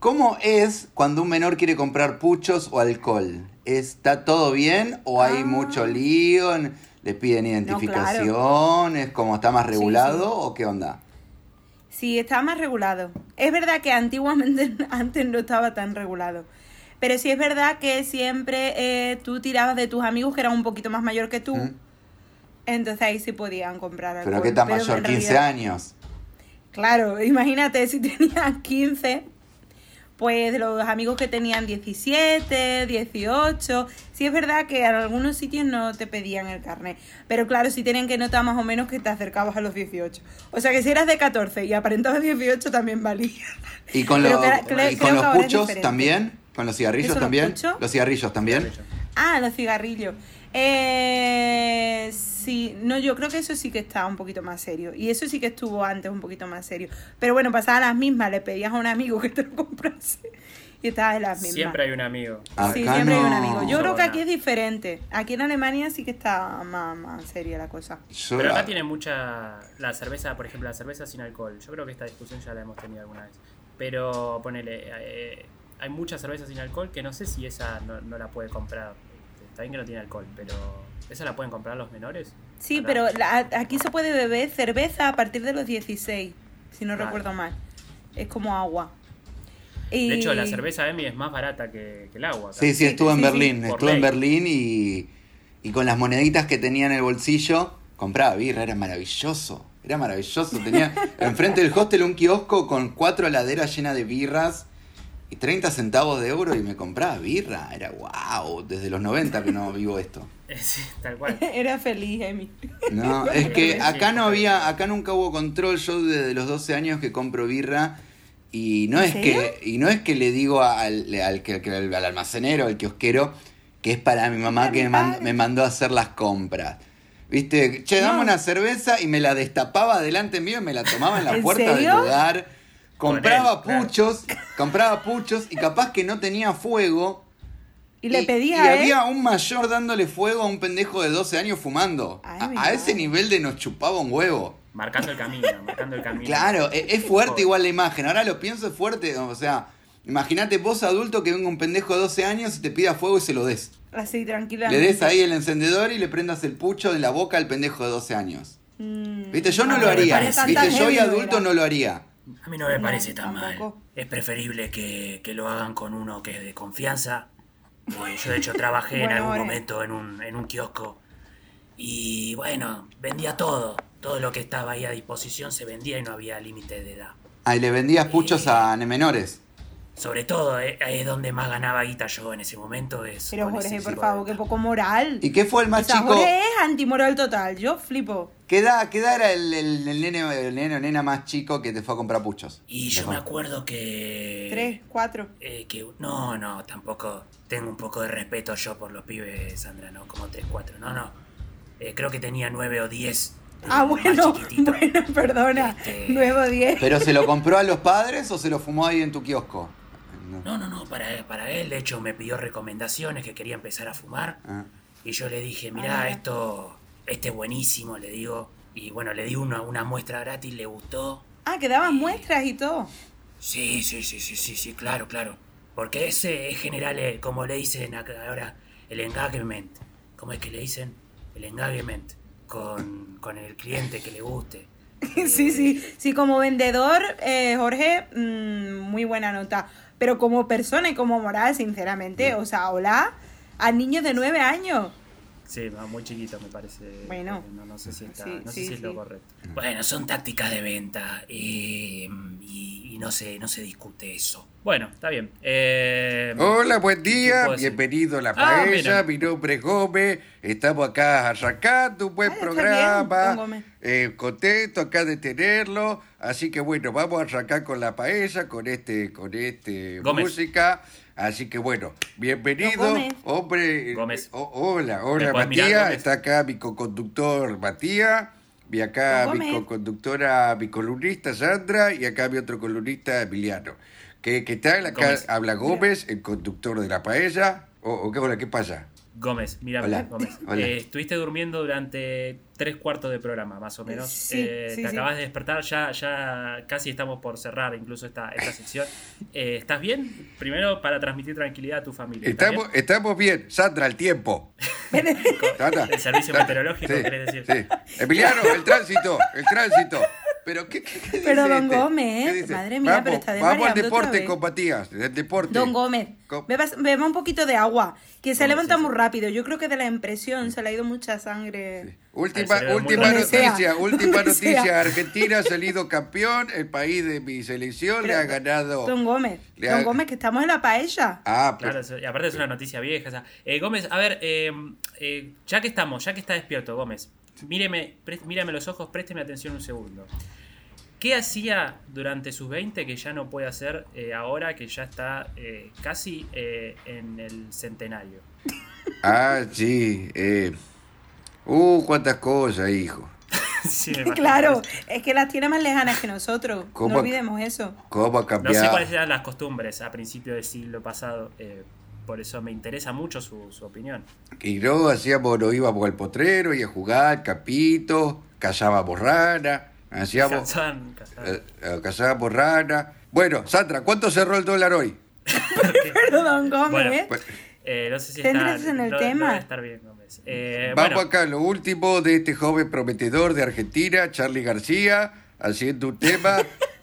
¿Cómo es cuando un menor quiere comprar puchos o alcohol? ¿Está todo bien o hay Ah. mucho lío? ¿Le piden identificación? ¿Es como está más Sí, regulado sí. o qué onda? Sí, está más regulado. Es verdad que antiguamente antes no estaba tan regulado. Pero sí es verdad que siempre eh, tú tirabas de tus amigos que eran un poquito más mayor que tú. ¿Mm? Entonces ahí sí podían comprar alcohol. ¿Pero qué tan mayor? en 15 realidad- años. Claro, imagínate si tenían 15, pues los amigos que tenían 17, 18. Sí es verdad que en algunos sitios no te pedían el carnet, pero claro, sí tienen que notar más o menos que te acercabas a los 18. O sea que si eras de 14 y aparentabas 18 también valía. ¿Y con, los- y con los puchos también? ¿Con los cigarrillos ¿Eso, los también? puchos? Los cigarrillos también. Ah, los cigarrillos. Eh, sí, no, yo creo que eso sí que está un poquito más serio. Y eso sí que estuvo antes un poquito más serio. Pero bueno, pasaban las mismas, le pedías a un amigo que te lo comprase. Y estabas en las mismas. Siempre hay un amigo. Sí, siempre hay un amigo. Yo creo que aquí es diferente. Aquí en Alemania sí que está más, más seria la cosa. Yo Pero la- acá tiene mucha. La cerveza, por ejemplo, la cerveza sin alcohol. Yo creo que esta discusión ya la hemos tenido alguna vez. Pero ponele. eh, hay mucha cerveza sin alcohol que no sé si esa no, no la puede comprar. Está bien que no tiene alcohol, pero. ¿Esa la pueden comprar los menores? Sí, Acá. pero la- aquí se puede beber cerveza a partir de los 16, si no Claro. recuerdo mal. Es como agua. Y- De hecho, la cerveza Emi es más barata que, que el agua. Sí, sí, Sí, estuvo en sí. Berlín. Por Estuvo en. Berlín y, y con las moneditas que tenía en el bolsillo compraba birra. Era maravilloso. Era maravilloso. Tenía enfrente del hostel un kiosco con cuatro heladeras llenas de birras y 30 centavos de euro y me compraba birra. Era wow. Desde los 90 que no vivo esto. Sí, tal cual. Era feliz, Emi. No, es que acá no había, acá nunca hubo control. Yo desde los 12 años que compro birra y no ¿En es serio? que y no es que le digo al, al, que- que- al almacenero, al kiosquero, que es para mi mamá que mi me, man- padre. me mandó a hacer las compras. Viste, che, dame No. una cerveza y me la destapaba delante mío y me la tomaba en la ¿En puerta serio? del lugar. Compraba Con él, claro. puchos, compraba puchos y capaz que no tenía fuego. Y le pedía y a él. había un mayor dándole fuego a un pendejo de 12 años fumando. Ay, a, ese nivel de nos chupaba un huevo. Marcando el camino, marcando el camino. Claro, e- es, fuerte igual la imagen. Ahora lo pienso, es fuerte. O sea, imagínate vos adulto que venga un pendejo de 12 años y te pida fuego y se lo des. Así, Le tranquilamente. des ahí el encendedor y le prendas el pucho en la boca al pendejo de 12 años. Mm, ¿Viste? Yo no Ah, lo me haría. ¿Viste? Yo y no adulto era. no lo haría. A mí no me No, parece tan tampoco. mal. Es preferible que, que lo hagan con uno que es de confianza. Eh, yo de hecho trabajé en algún momento en un, en un kiosco y bueno, vendía todo. Todo lo que estaba ahí a disposición se vendía y no había límite de edad. Ahí le vendías puchos a menores. Sobre todo, eh, es donde más ganaba guita yo en ese momento. Es Pero Jorge, por favor, qué poco moral. ¿Y qué fue el más o sea, chico? Jorge es antimoral total. Yo flipo. ¿Qué edad, qué edad era el, el- el nene, el nene o nena más chico que te fue a comprar puchos? Y yo me acuerdo que... Tres, cuatro. Eh, que no, no, tampoco tengo un poco de respeto yo por los pibes, Sandra, no como 3, 4, no, no. Eh, creo que tenía 9 o 10. Ah, más bueno, perdona. Este- Nuevo diez. ¿Pero se lo compró a los padres o se lo fumó ahí en tu kiosco? No. No, no, no, para, para él, de hecho me pidió recomendaciones que quería empezar a fumar. Ah. Y yo le dije, Ah, mirá, mira. esto, este es buenísimo, le digo. Y bueno, le di una, una muestra gratis, le gustó. Ah, que daban muestras y todo. Sí, sí, sí, sí, sí, sí, claro, claro. Porque ese es general, eh, como le dicen ahora, el engagement. ¿Cómo es que le dicen? El engagement con, con el cliente que le guste. sí, sí. Sí, como vendedor, eh, Jorge, mm, muy buena nota. Pero como persona y como moral, sinceramente, o sea, hola, a niños de nueve años. Sí, no, muy chiquito me parece. Bueno. No, no sé si, está, Sí, no sé sí, si es lo correcto. Bueno, son tácticas de venta y, y- y no, se, no se discute eso. Bueno, está bien. Eh, Hola, buen ¿Qué día, bienvenido a la Ah, paella, mira. mi nombre es Gómez, estamos acá arrancando un buen Ah, bien, programa, Gómez. eh, contento acá de tenerlo, así que bueno, vamos a arrancar con la paella, con este, con este Gómez. música, así que bueno, bienvenido, Gómez. hombre, Gómez. o- hola, hola ¿Me puedes mirar, Matías, está acá mi co-conductor Matías, y acá mi co-conductora, mi columnista Sandra, y acá mi otro columnista Emiliano. Que, que tal, acá Gómez. habla Gómez, el conductor de la paella. ¿O, o qué, hola, qué pasa? Gómez, mira, Hola. Gómez. Hola. Eh, estuviste durmiendo durante tres cuartos de programa, más o menos. Sí, Eh, sí, te sí. acabas de despertar, ya, ya casi estamos por cerrar incluso esta, esta sección. Eh, ¿Estás bien? Primero, para transmitir tranquilidad a tu familia. ¿estás Estamos, bien? estamos bien. Sandra, el tiempo. Sandra. El servicio meteorológico, Sí, querés decir. sí. Emiliano, el tránsito, el tránsito. Pero qué, qué- qué Pero, dice don este? Gómez, ¿Qué dice? madre mía, vamos, pero está Vamos al deporte Matías, el deporte. Don Gómez, bebas- beba un poquito de agua, que se levanta sí, sí. muy rápido. Yo creo que de la impresión se le ha ido mucha sangre. Última, última noticia, sea, última noticia. sea. Argentina ha salido campeón, el país de mi selección le Pero, ha ganado. Don Gómez, Le don ha- Gómez, que estamos en la paella. Ah, Claro, pues, eso- y aparte es una noticia vieja. Eh, Gómez, a ver, eh, eh, ya que estamos, ya que está despierto, Gómez, míreme, pre- mírame los ojos, présteme atención un segundo. ¿Qué hacía durante sus 20 que ya no puede hacer eh, ahora que ya está eh, casi eh, en el centenario? ah, sí. Eh. Uh, cuántas cosas, hijo. Sí. Claro, es que las tiene más lejanas que nosotros. ¿Cómo? No olvidemos eso. ¿Cómo ha No sé cuáles eran las costumbres a principios del siglo pasado, eh, por eso me interesa mucho su, su opinión. Y no hacíamos, nos íbamos al potrero y a jugar, capito, cazábamos rana, hacíamos, Casaban- casaban. eh, eh, cazábamos rana. Bueno, Sandra, ¿cuánto cerró el dólar hoy? Pero don Gómez, Bueno, ¿eh? Pues, Eh, no sé si está, en el no- tema. estar bien, Gómez. Eh, Vamos bueno, acá, lo último de este joven prometedor de Argentina, Charlie García, haciendo un tema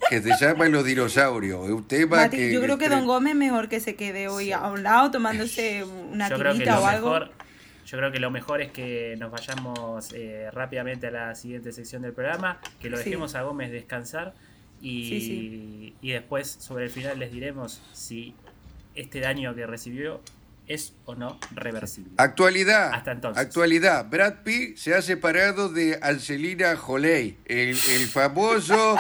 que se llama Los dinosaurios. Es un tema Mati, que... yo creo que entre- don Gómez mejor que se quede hoy a un lado tomándose una lo o algo. mejor, yo creo que lo mejor es que nos vayamos eh, rápidamente a la siguiente sección del programa, que lo Sí. dejemos a Gómez descansar y, Sí, sí. y después sobre el final les diremos si este daño que recibió es o no reversible. Actualidad. Hasta entonces. Actualidad. Brad Pitt se ha separado de Angelina Jolie, el, el famoso,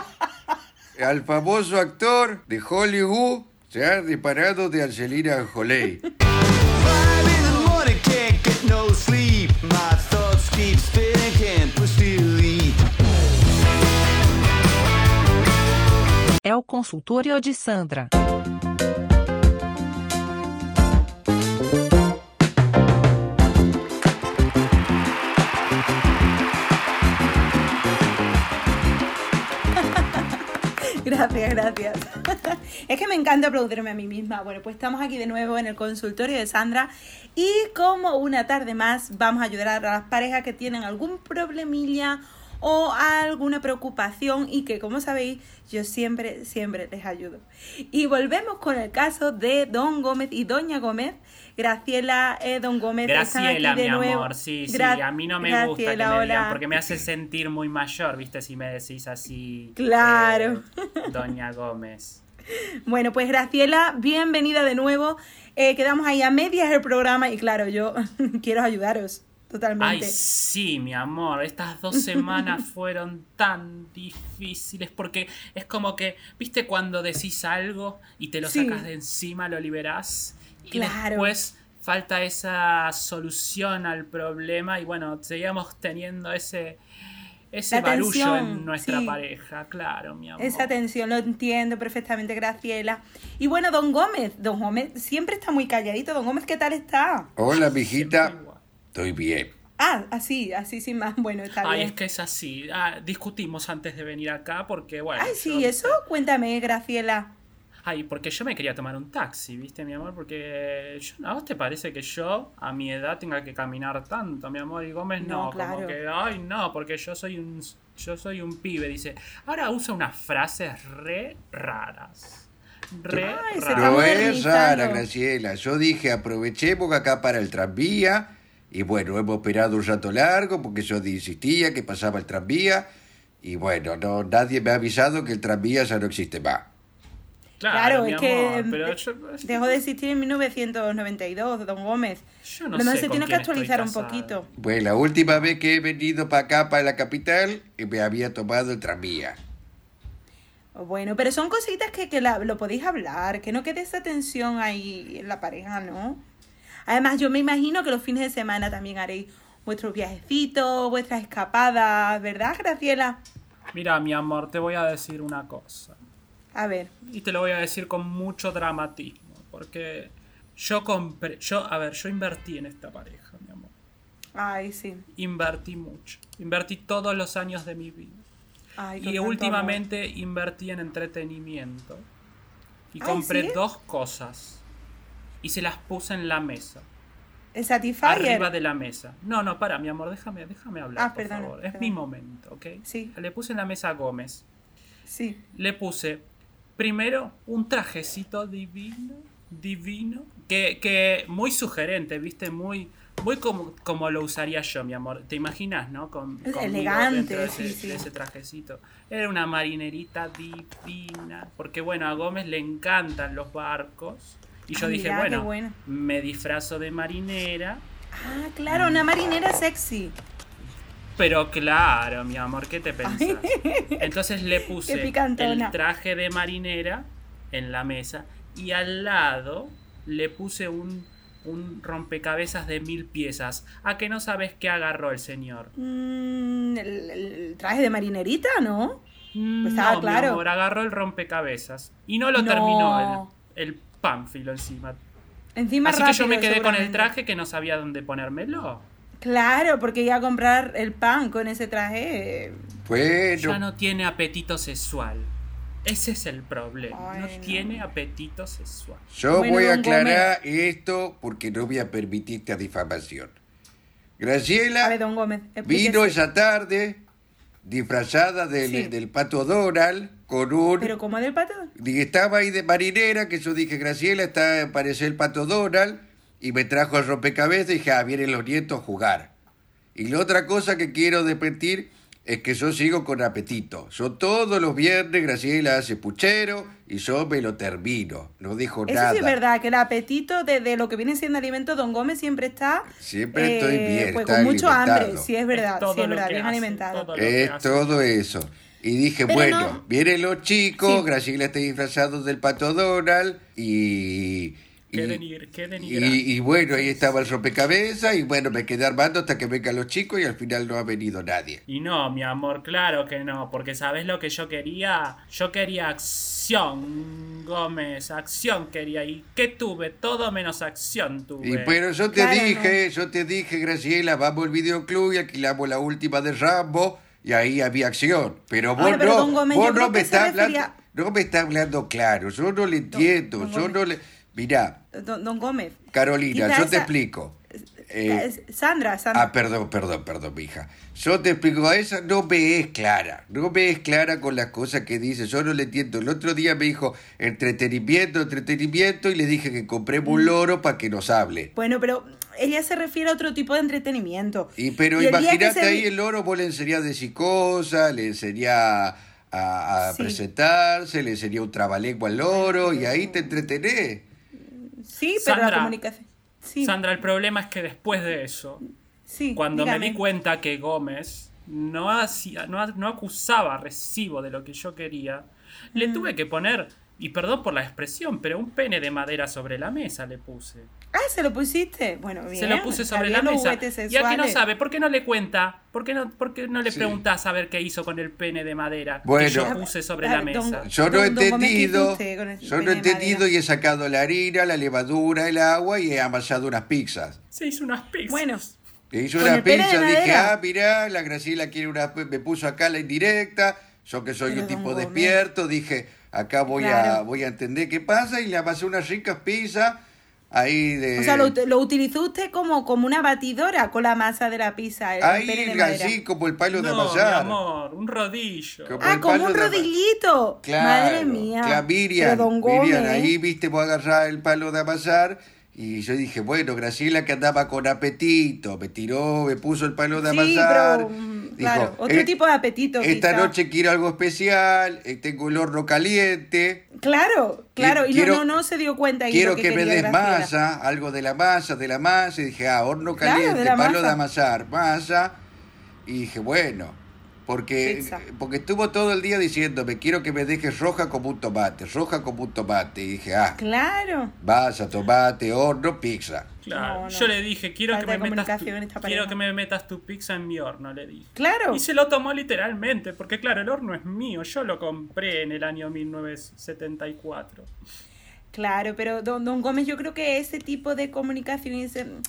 al famoso actor de Hollywood. Se ha separado de Angelina Jolie. É o consultório de Sandra. Gracias, gracias. Es que me encanta aplaudirme a mí misma. Bueno, pues estamos aquí de nuevo en el consultorio de Sandra y como una tarde más vamos a ayudar a las parejas que tienen algún problemilla o alguna preocupación y que como sabéis yo siempre, siempre les ayudo. Y volvemos con el caso de Don Gómez y Doña Gómez. Graciela, eh, Don Gómez. están Graciela, aquí de mi nuevo. amor, sí, sí, a mí no me gusta que me digan, hola. porque me hace sentir muy mayor, ¿viste? Si me decís así. Claro. eh, Doña Gómez. Bueno, pues Graciela, bienvenida de nuevo. Eh, quedamos ahí a medias del programa y claro, yo quiero ayudaros Ay, totalmente. sí, mi amor, estas dos semanas fueron tan difíciles porque es como que, ¿viste cuando decís algo y te lo Sí. sacas de encima, lo liberás y Claro. después falta esa solución al problema y bueno, seguíamos teniendo ese ese barullo tensión, en nuestra sí. pareja, claro, mi amor. Esa tensión lo entiendo perfectamente, Graciela. Y bueno, Don Gómez, Don Gómez siempre está muy calladito. Don Gómez, ¿qué tal está? Hola, mijita. Estoy bien. Ah, así, así sin más. Bueno, está Ay, bien. es que es así. Ah, discutimos antes de venir acá porque, bueno. Ay, sí, yo- eso, cuéntame, Graciela. Ay, porque yo me quería tomar un taxi, ¿viste, mi amor? Porque yo- ¿a vos te parece que yo, a mi edad, tenga que caminar tanto, mi amor? Y Gómez no, No, claro. como que, ay, no, porque yo soy un yo soy un pibe, dice. Ahora usa unas frases re raras. Re Ay, raras. No es rara, Graciela. Yo dije, aprovechemos acá para el tranvía. Y bueno, hemos esperado un rato largo porque yo insistía que pasaba el tranvía. Y bueno, no, nadie me ha avisado que el tranvía ya no existe más. Claro, es que pero yo- dejó de existir en 1992, Don Gómez. Yo no Además, sé se tiene que actualizar un poquito. Pues la última vez que he venido para acá, para la capital, eh, me había tomado el tranvía. Bueno, pero son cositas que, que la- lo podéis hablar, que no quede esa tensión ahí en la pareja, ¿no? Además, yo me imagino que los fines de semana también haréis vuestros viajecitos, vuestras escapadas, ¿verdad, Graciela? Mira, mi amor, te voy a decir una cosa. A ver, Y te lo voy a decir con mucho dramatismo. Porque yo compré. Yo, a ver, yo invertí en esta pareja, mi amor. ay, sí. Invertí mucho. Invertí todos los años de mi vida. Ay, Y últimamente invertí en entretenimiento. Y Ay, compré ¿sí? dos cosas. Y se las puse en la mesa. El Satisfyer. Arriba de la mesa. No, no, para, mi amor, déjame, déjame hablar, Ah, por perdona, favor. Es perdona. mi momento, ¿ok? Sí. Le puse en la mesa a Gómez. Sí. Le puse primero un trajecito divino, divino, que, que muy sugerente, viste, muy, muy como, como lo usaría yo, mi amor. ¿Te imaginas, no? Con, Es elegante, de sí, ese, sí. de ese trajecito. Era una marinerita divina, porque bueno, a Gómez le encantan los barcos. Y yo Ah, dije, mirá, bueno, bueno. me disfrazo de marinera. Ah, claro, una marinera sexy. Pero claro, mi amor, ¿qué te pensás? Entonces le puse el traje de marinera en la mesa y al lado le puse un, un rompecabezas de mil piezas. ¿A que no sabes qué agarró el señor? Mm, el, el traje de marinerita, ¿no? Mm, Pues estaba no, claro. mi amor, agarró el rompecabezas y no lo No. terminó el, el pánfilo encima. Encima Así que yo me quedé con el traje que no sabía dónde ponérmelo. Claro, porque iba a comprar el pan con ese traje. Bueno, Ya no tiene apetito sexual. Ese es el problema. Ay, no, no. tiene apetito sexual. yo Bueno, voy a aclarar esto porque no voy a permitir esta difamación. Graciela A ver, don Gómez. vino esa tarde disfrazada del, Sí. del pato Donald con un... Pero como del pato. Y estaba ahí de marinera, que yo dije, Graciela, está, parece el pato Donald, y me trajo el rompecabezas y dije, ah, vienen los nietos a jugar. Y la otra cosa que quiero repetir es que yo sigo con apetito. Yo todos los viernes, Graciela hace puchero y yo me lo termino. No dijo Eso nada. sí es verdad, que el apetito de, de lo que viene siendo alimento, don Gómez siempre está. Siempre estoy bien, Pues está con mucho alimentado. hambre, sí es verdad, todo sí es verdad, bien hace, alimentado. todo Es hace. todo eso. Y dije, Pero bueno, no- vienen los chicos, Sí. Graciela está disfrazado del pato Donald y... Qué y- denigr- qué Y, denigrante. y bueno, ahí estaba el rompecabezas y bueno, me quedé armando hasta que vengan los chicos y al final no ha venido nadie. Y no, mi amor, claro que no, porque ¿sabes lo que yo quería? Yo quería acción, Gómez, acción quería. ¿Y qué tuve? Todo menos acción tuve. Y pero yo te Claro, dije, yo te dije, Graciela, vamos al videoclub y alquilamos la última de Rambo y ahí había acción. Pero vos Ahora, pero, no, don Gómez, vos yo no me estás hablando, refería- no me estás hablando claro, yo no le entiendo, don yo Gómez. no le... Mirá, Don, don Gómez. Carolina, quizá yo te esa- explico. Eh, Sandra, Sandra. Ah, perdón, perdón, perdón, mi hija. Yo te explico, a esa no me es clara. No me es clara con las cosas que dice. Yo no le entiendo. El otro día me dijo entretenimiento, entretenimiento, y le dije que compremos Mm. un loro para que nos hable. Bueno, pero ella se refiere a otro tipo de entretenimiento. Y pero Y imagínate se- ahí el loro, vos le enseñás de psicosa, le enseñás a, a Sí. presentarse, le enseñás un trabalengua al loro, y ahí te entretenés. Sí, pero la comunicación. Sí, Sandra, el problema es que después de eso, sí. cuando me di cuenta que Gómez no, hacía, no, no acusaba recibo de lo que yo quería, le Mm. tuve que poner, y perdón por la expresión, pero un pene de madera sobre la mesa le puse. Ah, se lo pusiste. Bueno, bien. Se lo puse sobre la mesa. Y aquí no sexuales. sabe, ¿por qué no le cuenta? ¿Por qué no, por qué no le Sí. preguntás a ver qué hizo con el pene de madera Bueno. que yo puse sobre la don- mesa? Yo no he Don- don Gómez, ¿qué hizo entendido, usted con el yo no he madera? y he sacado la harina, la levadura, el agua y he amasado unas pizzas. Se hizo unas pizzas. Bueno, Le hizo Con una el pene de pizza, dije, ah, mirá, la Graciela quiere una... Me puso acá la indirecta, yo que soy Pero, un don tipo Gómez. despierto, dije, acá voy, a, Claro. voy a entender qué pasa y le amasé unas ricas pizzas ahí de... o sea, lo, lo utilizó usted como, como una batidora con la masa de la pizza, el ahí, de así como el palo de no, mi amasar. amor, un rodillo. Como Ah, como un de rodillito. Claro, Madre mía. claro, Miriam, Pero don Gómez. Miriam, ahí viste, vos agarrás el palo de amasar Y yo dije, bueno, Graciela que andaba con apetito, me tiró, me puso el palo de Sí, amasar. pero, mm, Dijo, claro, otro "Eh, tipo de apetito. Esta quizá. noche quiero algo especial, eh, tengo el horno caliente, Claro, claro, y Quiero- no, no, no se dio cuenta. ahí quiero que, que, me des masa, algo de la masa, de la masa. Y dije, ah, horno Claro, caliente, de palo de masa. amasar, masa. Y dije, bueno, porque, Pizza. porque estuvo todo el día diciéndome, quiero que me dejes roja como un tomate, roja como un tomate. Y dije, ah, Claro. masa, tomate, horno, pizza. Claro, No, no. yo le dije, quiero que, me metas tu, quiero que me metas tu pizza en mi horno, le dije. Claro. Y se lo tomó literalmente, porque claro, el horno es mío, yo lo compré en el año 1974. Claro, pero don, don Gómez, yo creo que ese tipo de comunicación es, em,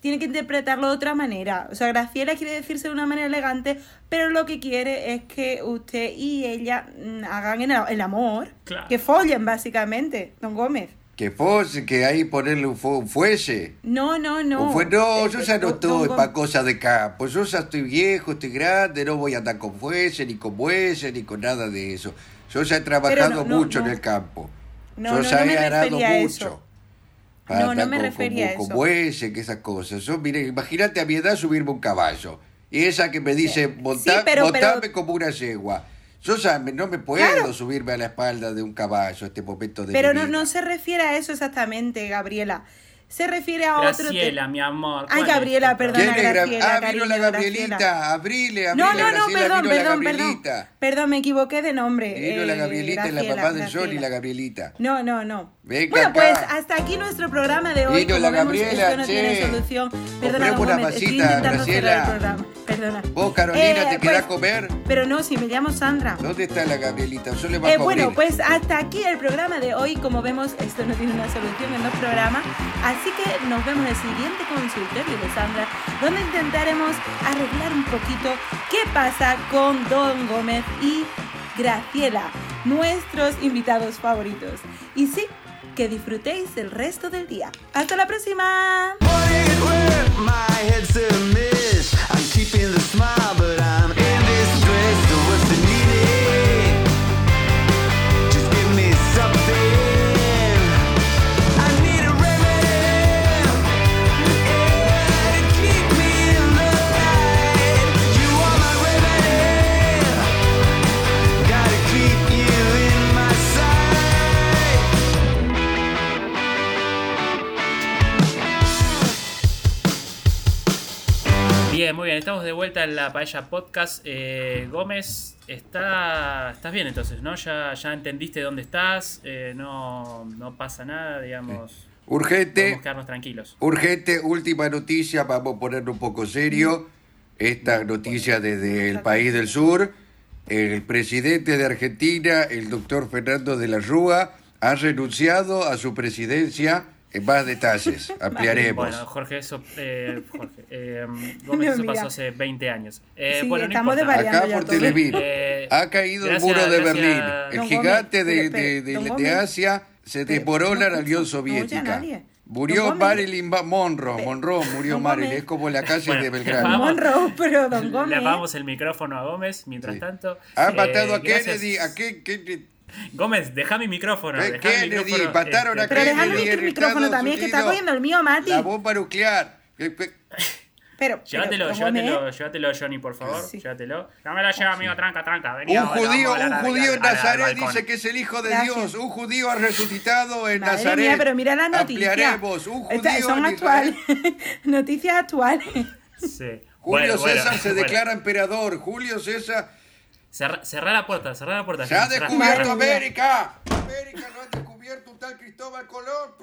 tiene que interpretarlo de otra manera. O sea, Graciela quiere decirse de una manera elegante, pero lo que quiere es que usted y ella mm, hagan el, el amor, Claro. que follen básicamente, don Gómez. Que fuese, que ahí ponerle un, fu- un fuese. No, no, no. Un fue- no, yo ya no estoy para cosas de campo. Yo ya estoy viejo, estoy grande, no voy a andar con fuese, ni con bueyes, ni con nada de eso. Yo ya he trabajado no, no, mucho en el campo. No, yo no, ya he a mucho. eso. Para No, no me refería a eso. Con bueyes, que esas cosas. Yo, mire, imagínate a mi edad subirme un caballo. Y esa que me dice, montá- pero- montame pero- como una yegua. Yo ya me- no me puedo Claro. subirme a la espalda de un caballo a este momento de Pero mi no, vida. no se refiere a eso exactamente, Gabriela. Se refiere a otro Graciela, mi amor. Ay, ¿cuál es Gabriela, tu perdona, ¿Quién es Gra- Graciela, Ah, vino cariño, la Gabrielita. Graciela. Abrile, abrile. No, no, no, Graciela, perdón, vino la perdón, perdón. Gabrielita. Perdón, me equivoqué de nombre. Vino la eh, Gabrielita, la Graciela, papá del John y Graciela. la Gabrielita. No, no, no. Venga bueno, acá. pues hasta aquí nuestro programa de hoy. Vino Como la vemos, Gabriela, esto no tiene che. solución. Perdona, Compremos don una masita, intentando Graciela. cerrar el programa. Perdona. ¿Vos, Carolina, Eh, te querés pues, comer? Pero no, si me llamo Sandra. ¿Dónde está la Gabrielita? Yo le bajo Eh, bueno, pues hasta aquí el programa de hoy. Como vemos, esto no tiene una solución en los programas. Así que nos vemos en el siguiente consultorio de Sandra, donde intentaremos arreglar un poquito qué pasa con Don Gómez y Graciela, nuestros invitados favoritos. Y sí, que disfrutéis el resto del día. ¡Hasta la próxima! Muy bien, estamos de vuelta en la Paella Podcast. Eh, Gómez, está, estás bien entonces, ¿no? Ya, ya entendiste dónde estás, eh, no, no pasa nada, digamos. Urgente, Podemos quedarnos tranquilos. urgente, última noticia, vamos a ponerlo un poco serio. Esta noticia desde el país del sur. El presidente de Argentina, el doctor Fernando de la Rúa, ha renunciado a su presidencia. En más detalles, ampliaremos. Bueno, Jorge, eso, eh, Jorge, eh, No, Gómez, eso pasó hace 20 años. Eh, Sí, bueno, no estamos importa. variando Acá por. Televir. Eh, Ha caído gracias, el muro de gracias. Berlín. El Don gigante Gómez, de, de- de- de. Asia se no la Unión no oye a Soviética. nadie. Murió. Marilyn Monroe. Monroe murió don Marilyn. Gómez. Es como la calle Bueno, de Belgrano. vamos. Monroe, pero Don Le Gómez. apagamos el micrófono a Gómez, mientras Sí. tanto. Eh, matado a gracias. Kennedy. ¿A qué, Kennedy? Gómez, deja mi micrófono. Dejá mi Kennedy, micrófono, mataron a este, Pero Kennedy el micrófono también, que está cogiendo el mío, Mati. La bomba nuclear. Pero, Llévatelo, pero, llévatelo, llévatelo, Johnny, por favor. Sí. Llévatelo. No me lo lleva, amigo, tranca, tranca. Vení, Un judío, un judío en Nazaret dice que es el hijo de Gracias. Dios. Un judío ha resucitado en Madre Nazaret. mía, pero mira las noticias. Ampliaremos. Un judío Esta- son actuales. noticias actuales. Sí. Julio Bueno, bueno, César se bueno. declara emperador. Julio César Cerra, la puerta, cerrá la puerta. se ha descubierto. América. América lo ha descubierto un tal Cristóbal Colón.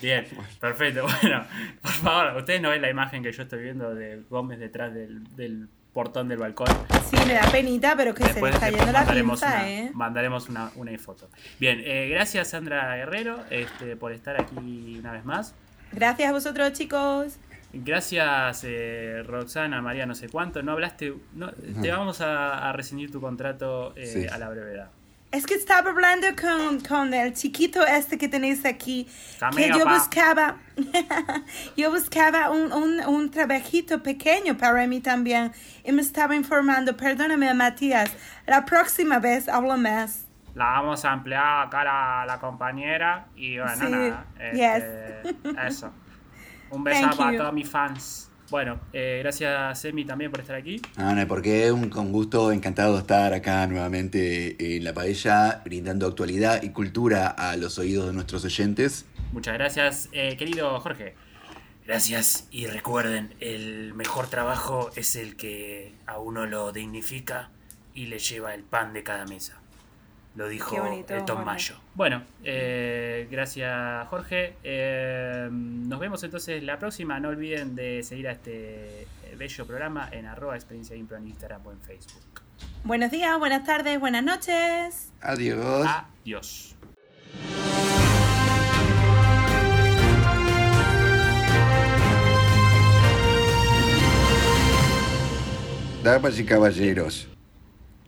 Bien, perfecto. Bueno, por favor, ustedes no ven la imagen que yo estoy viendo de Gómez detrás del, del portón del balcón. Sí, me da penita, pero que se le Después, está después yendo la mandaremos, pinza, una, ¿eh? mandaremos una, una foto. Bien, eh, gracias Sandra Guerrero este, por estar aquí una vez más. Gracias a vosotros, chicos. Gracias eh, Roxana, María, no sé cuánto. No hablaste, no, te vamos a, a rescindir tu contrato eh, Sí. a la brevedad. Es que estaba hablando con, con el chiquito este que tenéis aquí. que Amigo, yo pa. buscaba. yo buscaba un, un, un trabajito pequeño para mí también. Y me estaba informando. Perdóname, Matías. La próxima vez hablo más. la vamos a emplear acá la, la compañera y bueno, Sí, nada. este, eso. Un beso Thank para you. todos mis fans. Bueno, eh, gracias Semi también por estar aquí. Ah, no, porque es un con gusto, encantado de estar acá nuevamente en La Paella, brindando actualidad y cultura a los oídos de nuestros oyentes. Muchas gracias, eh, querido Jorge. Gracias y recuerden, el mejor trabajo es el que a uno lo dignifica y le lleva el pan de cada mesa. Lo dijo Qué bonito, el Tom Jorge. Mayo. Bueno, eh, gracias Jorge. Eh, nos vemos entonces la próxima. No olviden de seguir a este bello programa en arroba experiencia impro en Instagram o en Facebook. Buenos días, buenas tardes, buenas noches. Adiós. Adiós. Damas y caballeros,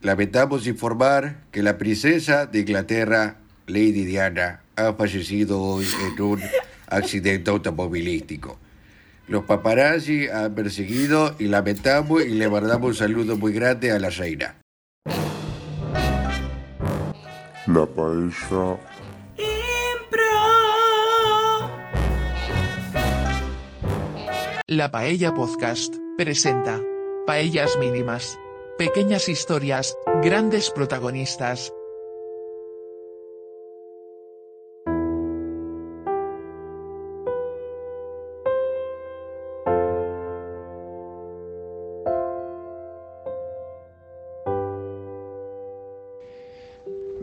lamentamos informar que la princesa de Inglaterra, Lady Diana, ha fallecido hoy en un accidente automovilístico. Los paparazzi han perseguido y lamentamos y le mandamos un saludo muy grande a la reina. La paella La Paella Podcast presenta Paellas mínimas. Pequeñas historias, grandes protagonistas.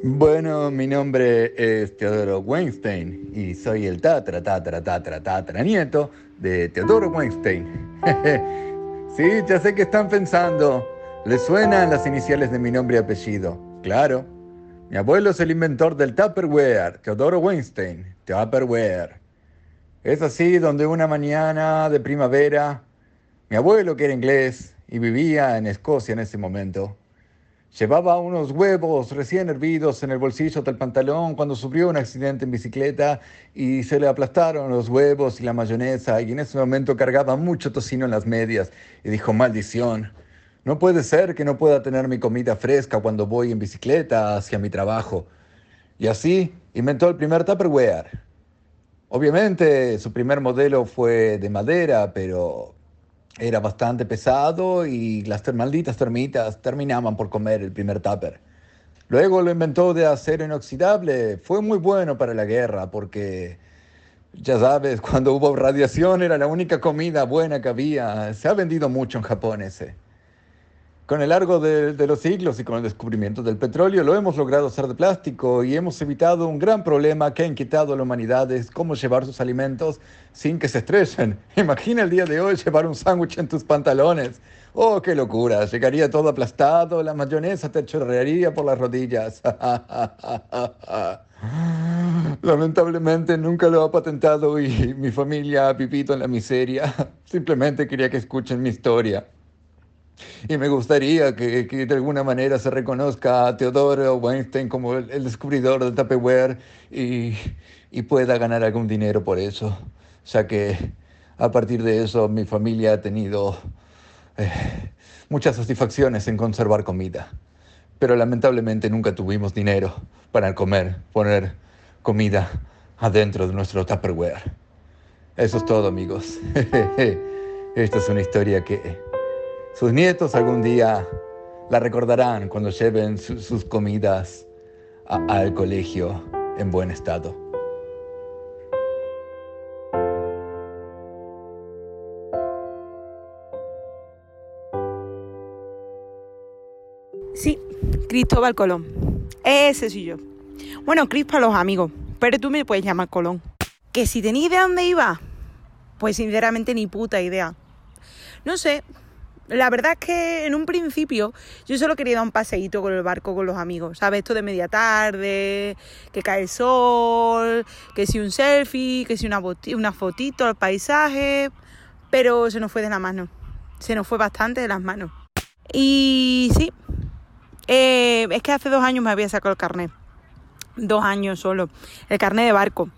Bueno, mi nombre es Teodoro Weinstein y soy el tatra, tatra, tatra, tatra nieto de Teodoro Weinstein. sí, ya sé que están pensando. ¿Les suenan las iniciales de mi nombre y apellido? Claro. Mi abuelo es el inventor del Tupperware, Teodoro Weinstein, Tupperware. Es así donde una mañana de primavera, mi abuelo, que era inglés y vivía en Escocia en ese momento, Llevaba unos huevos recién hervidos en el bolsillo del pantalón cuando sufrió un accidente en bicicleta y se le aplastaron los huevos y la mayonesa y en ese momento cargaba mucho tocino en las medias y dijo, maldición, no puede ser que no pueda tener mi comida fresca cuando voy en bicicleta hacia mi trabajo. Y así inventó el primer Tupperware. Obviamente su primer modelo fue de madera, pero era bastante pesado y las malditas termitas terminaban por comer el primer tupper. Luego lo inventó de acero inoxidable. Fue muy bueno para la guerra porque, ya sabes, cuando hubo radiación era la única comida buena que había. Se ha vendido mucho en Japón ese. Con el largo de, los siglos y con el descubrimiento del petróleo lo hemos logrado hacer de plástico y hemos evitado un gran problema que ha inquietado a la humanidad, es cómo llevar sus alimentos sin que se estresen. Imagina el día de hoy llevar un sándwich en tus pantalones. Oh, qué locura, llegaría todo aplastado, la mayonesa te chorrearía por las rodillas. Lamentablemente nunca lo ha patentado y mi familia ha vivido en la miseria. Simplemente quería que escuchen mi historia. Y me gustaría que, que de alguna manera se reconozca a Teodoro Weinstein como el, descubridor del Tupperware y, y pueda ganar algún dinero por eso, ya que a partir de eso mi familia ha tenido eh, muchas satisfacciones en conservar comida. Pero lamentablemente nunca tuvimos dinero para comer, poner comida adentro de nuestro Tupperware. Eso es todo, amigos. Esta es una historia que sus nietos algún día la recordarán cuando lleven su- sus comidas al colegio en buen estado. Sí, Cristóbal Colón. Ese soy yo. Bueno, Cris para los amigos, pero tú me puedes llamar Colón. Que si tenía idea dónde iba, pues sinceramente ni puta idea. No sé, la verdad es que en un principio yo solo quería dar un paseíto con el barco con los amigos, ¿sabes? Esto de media tarde, que cae el sol, que si un selfie, que si una, fotito al paisaje, pero se nos fue de la mano, se nos fue bastante de las manos. Y sí, eh, es que hace dos años me había sacado el carnet. Dos años solo. El carnet de barco.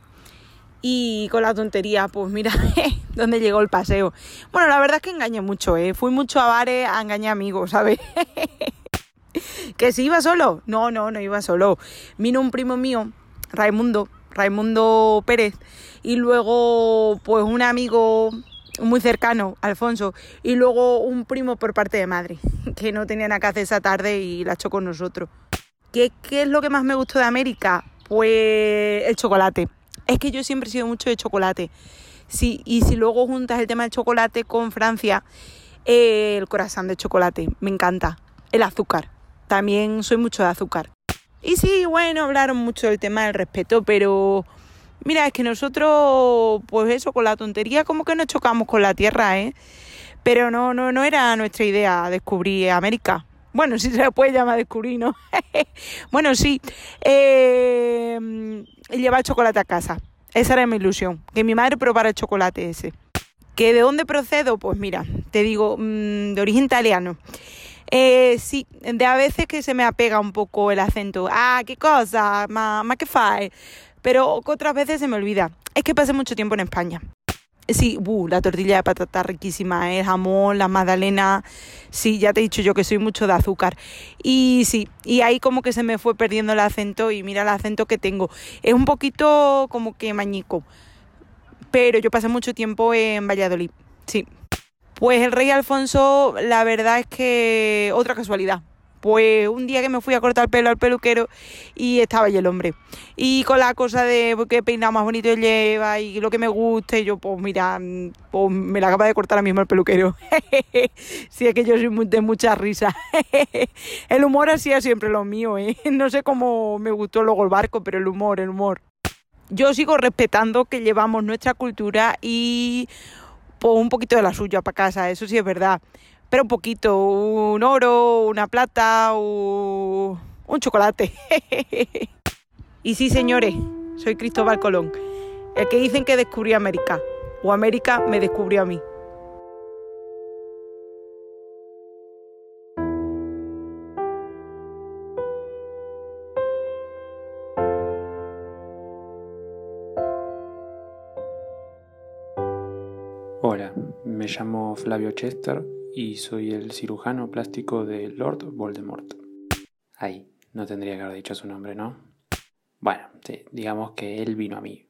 Y con la tontería, pues mira, dónde llegó el paseo. Bueno, la verdad es que engañé mucho, ¿eh? Fui mucho a bares a engañar amigos, ¿sabes? ¿Que si iba solo? No, no, no iba solo. Vino un primo mío, Raimundo, Raimundo Pérez, y luego pues un amigo muy cercano, Alfonso, y luego un primo por parte de madre, que no tenía nada que hacer esa tarde y la echó con nosotros. ¿Qué, ¿Qué es lo que más me gustó de América? Pues el chocolate. Es que yo siempre he sido mucho de chocolate. Sí, y si luego juntas el tema del chocolate con Francia, eh, el corazón de chocolate, me encanta. El azúcar, también soy mucho de azúcar. Y sí, bueno, hablaron mucho del tema del respeto, pero mira, es que nosotros, pues eso, con la tontería como que nos chocamos con la tierra, ¿eh? Pero no, no, no era nuestra idea descubrir América. Bueno, si se le puede llamar descubrir, ¿no? bueno, sí. Eh, llevar chocolate a casa. Esa era mi ilusión. Que mi madre probara el chocolate ese. ¿Que de dónde procedo? Pues mira, te digo, mm, de origen italiano. Eh, sí, de a veces que se me apega un poco el acento. Ah, qué cosa, ma, ma qué fai. Pero otras veces se me olvida. Es que pasé mucho tiempo en España. Sí, uh, la tortilla de patata riquísima, el jamón, la magdalena. Sí, ya te he dicho yo que soy mucho de azúcar. Y sí, y ahí como que se me fue perdiendo el acento y mira el acento que tengo. Es un poquito como que mañico. Pero yo pasé mucho tiempo en Valladolid. Sí. Pues el rey Alfonso, la verdad es que otra casualidad. Pues un día que me fui a cortar el pelo al peluquero y estaba allí el hombre. Y con la cosa de qué peinado más bonito lleva y lo que me gusta, y yo, pues mira, pues me la acaba de cortar ahora mismo el peluquero. sí, es que yo soy de mucha risa. el humor es siempre lo mío, ¿eh? No sé cómo me gustó luego el barco, pero el humor, el humor. Yo sigo respetando que llevamos nuestra cultura y pues un poquito de la suya para casa, eso sí es verdad. Pero un poquito, un oro, una plata, un, chocolate. y sí, señores, soy Cristóbal Colón, el que dicen que descubrió América, o América me descubrió a mí. Hola, me llamo Flavio Chester y soy el cirujano plástico de Lord Voldemort. Ay, no tendría que haber dicho su nombre, ¿no? Bueno, sí, digamos que él vino a mí.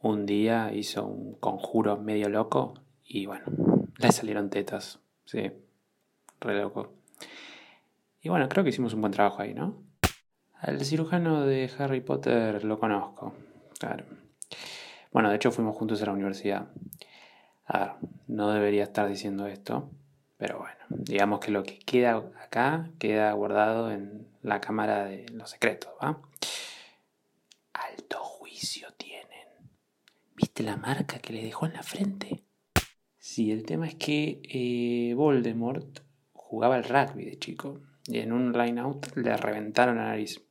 Un día hizo un conjuro medio loco y bueno, le salieron tetas, sí, re loco. Y bueno, creo que hicimos un buen trabajo ahí, ¿no? Al cirujano de Harry Potter lo conozco, claro. Bueno, de hecho fuimos juntos a la universidad. A ver, no debería estar diciendo esto, pero bueno, digamos que lo que queda acá queda guardado en la cámara de los secretos, ¿va? Alto juicio tienen. ¿Viste la marca que le dejó en la frente? Sí, el tema es que eh, Voldemort jugaba al rugby de chico y en un line out le reventaron la nariz.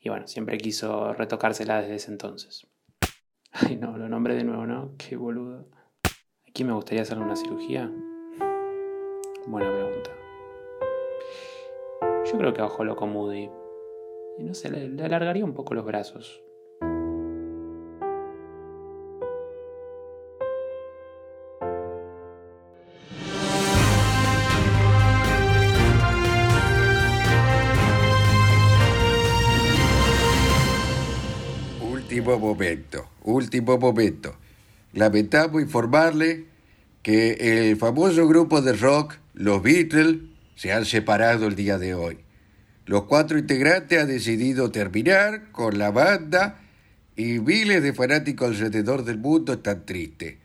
Y bueno, siempre quiso retocársela desde ese entonces. Ay, no, lo nombré de nuevo, ¿no? Qué boludo. ¿Aquí me gustaría hacerle una cirugía? Buena pregunta. Yo creo que a ojo loco Moody. Y no sé, le, le alargaría un poco los brazos. Último momento, último momento. Lamentamos informarle que el famoso grupo de rock, los Beatles, se han separado el día de hoy. Los cuatro integrantes han decidido terminar con la banda y miles de fanáticos alrededor del mundo están tristes.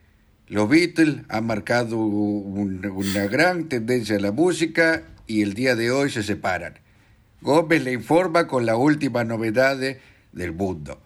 Los Beatles han marcado un- una gran tendencia en la música y el día de hoy se separan. Gómez le informa con las últimas novedades del mundo.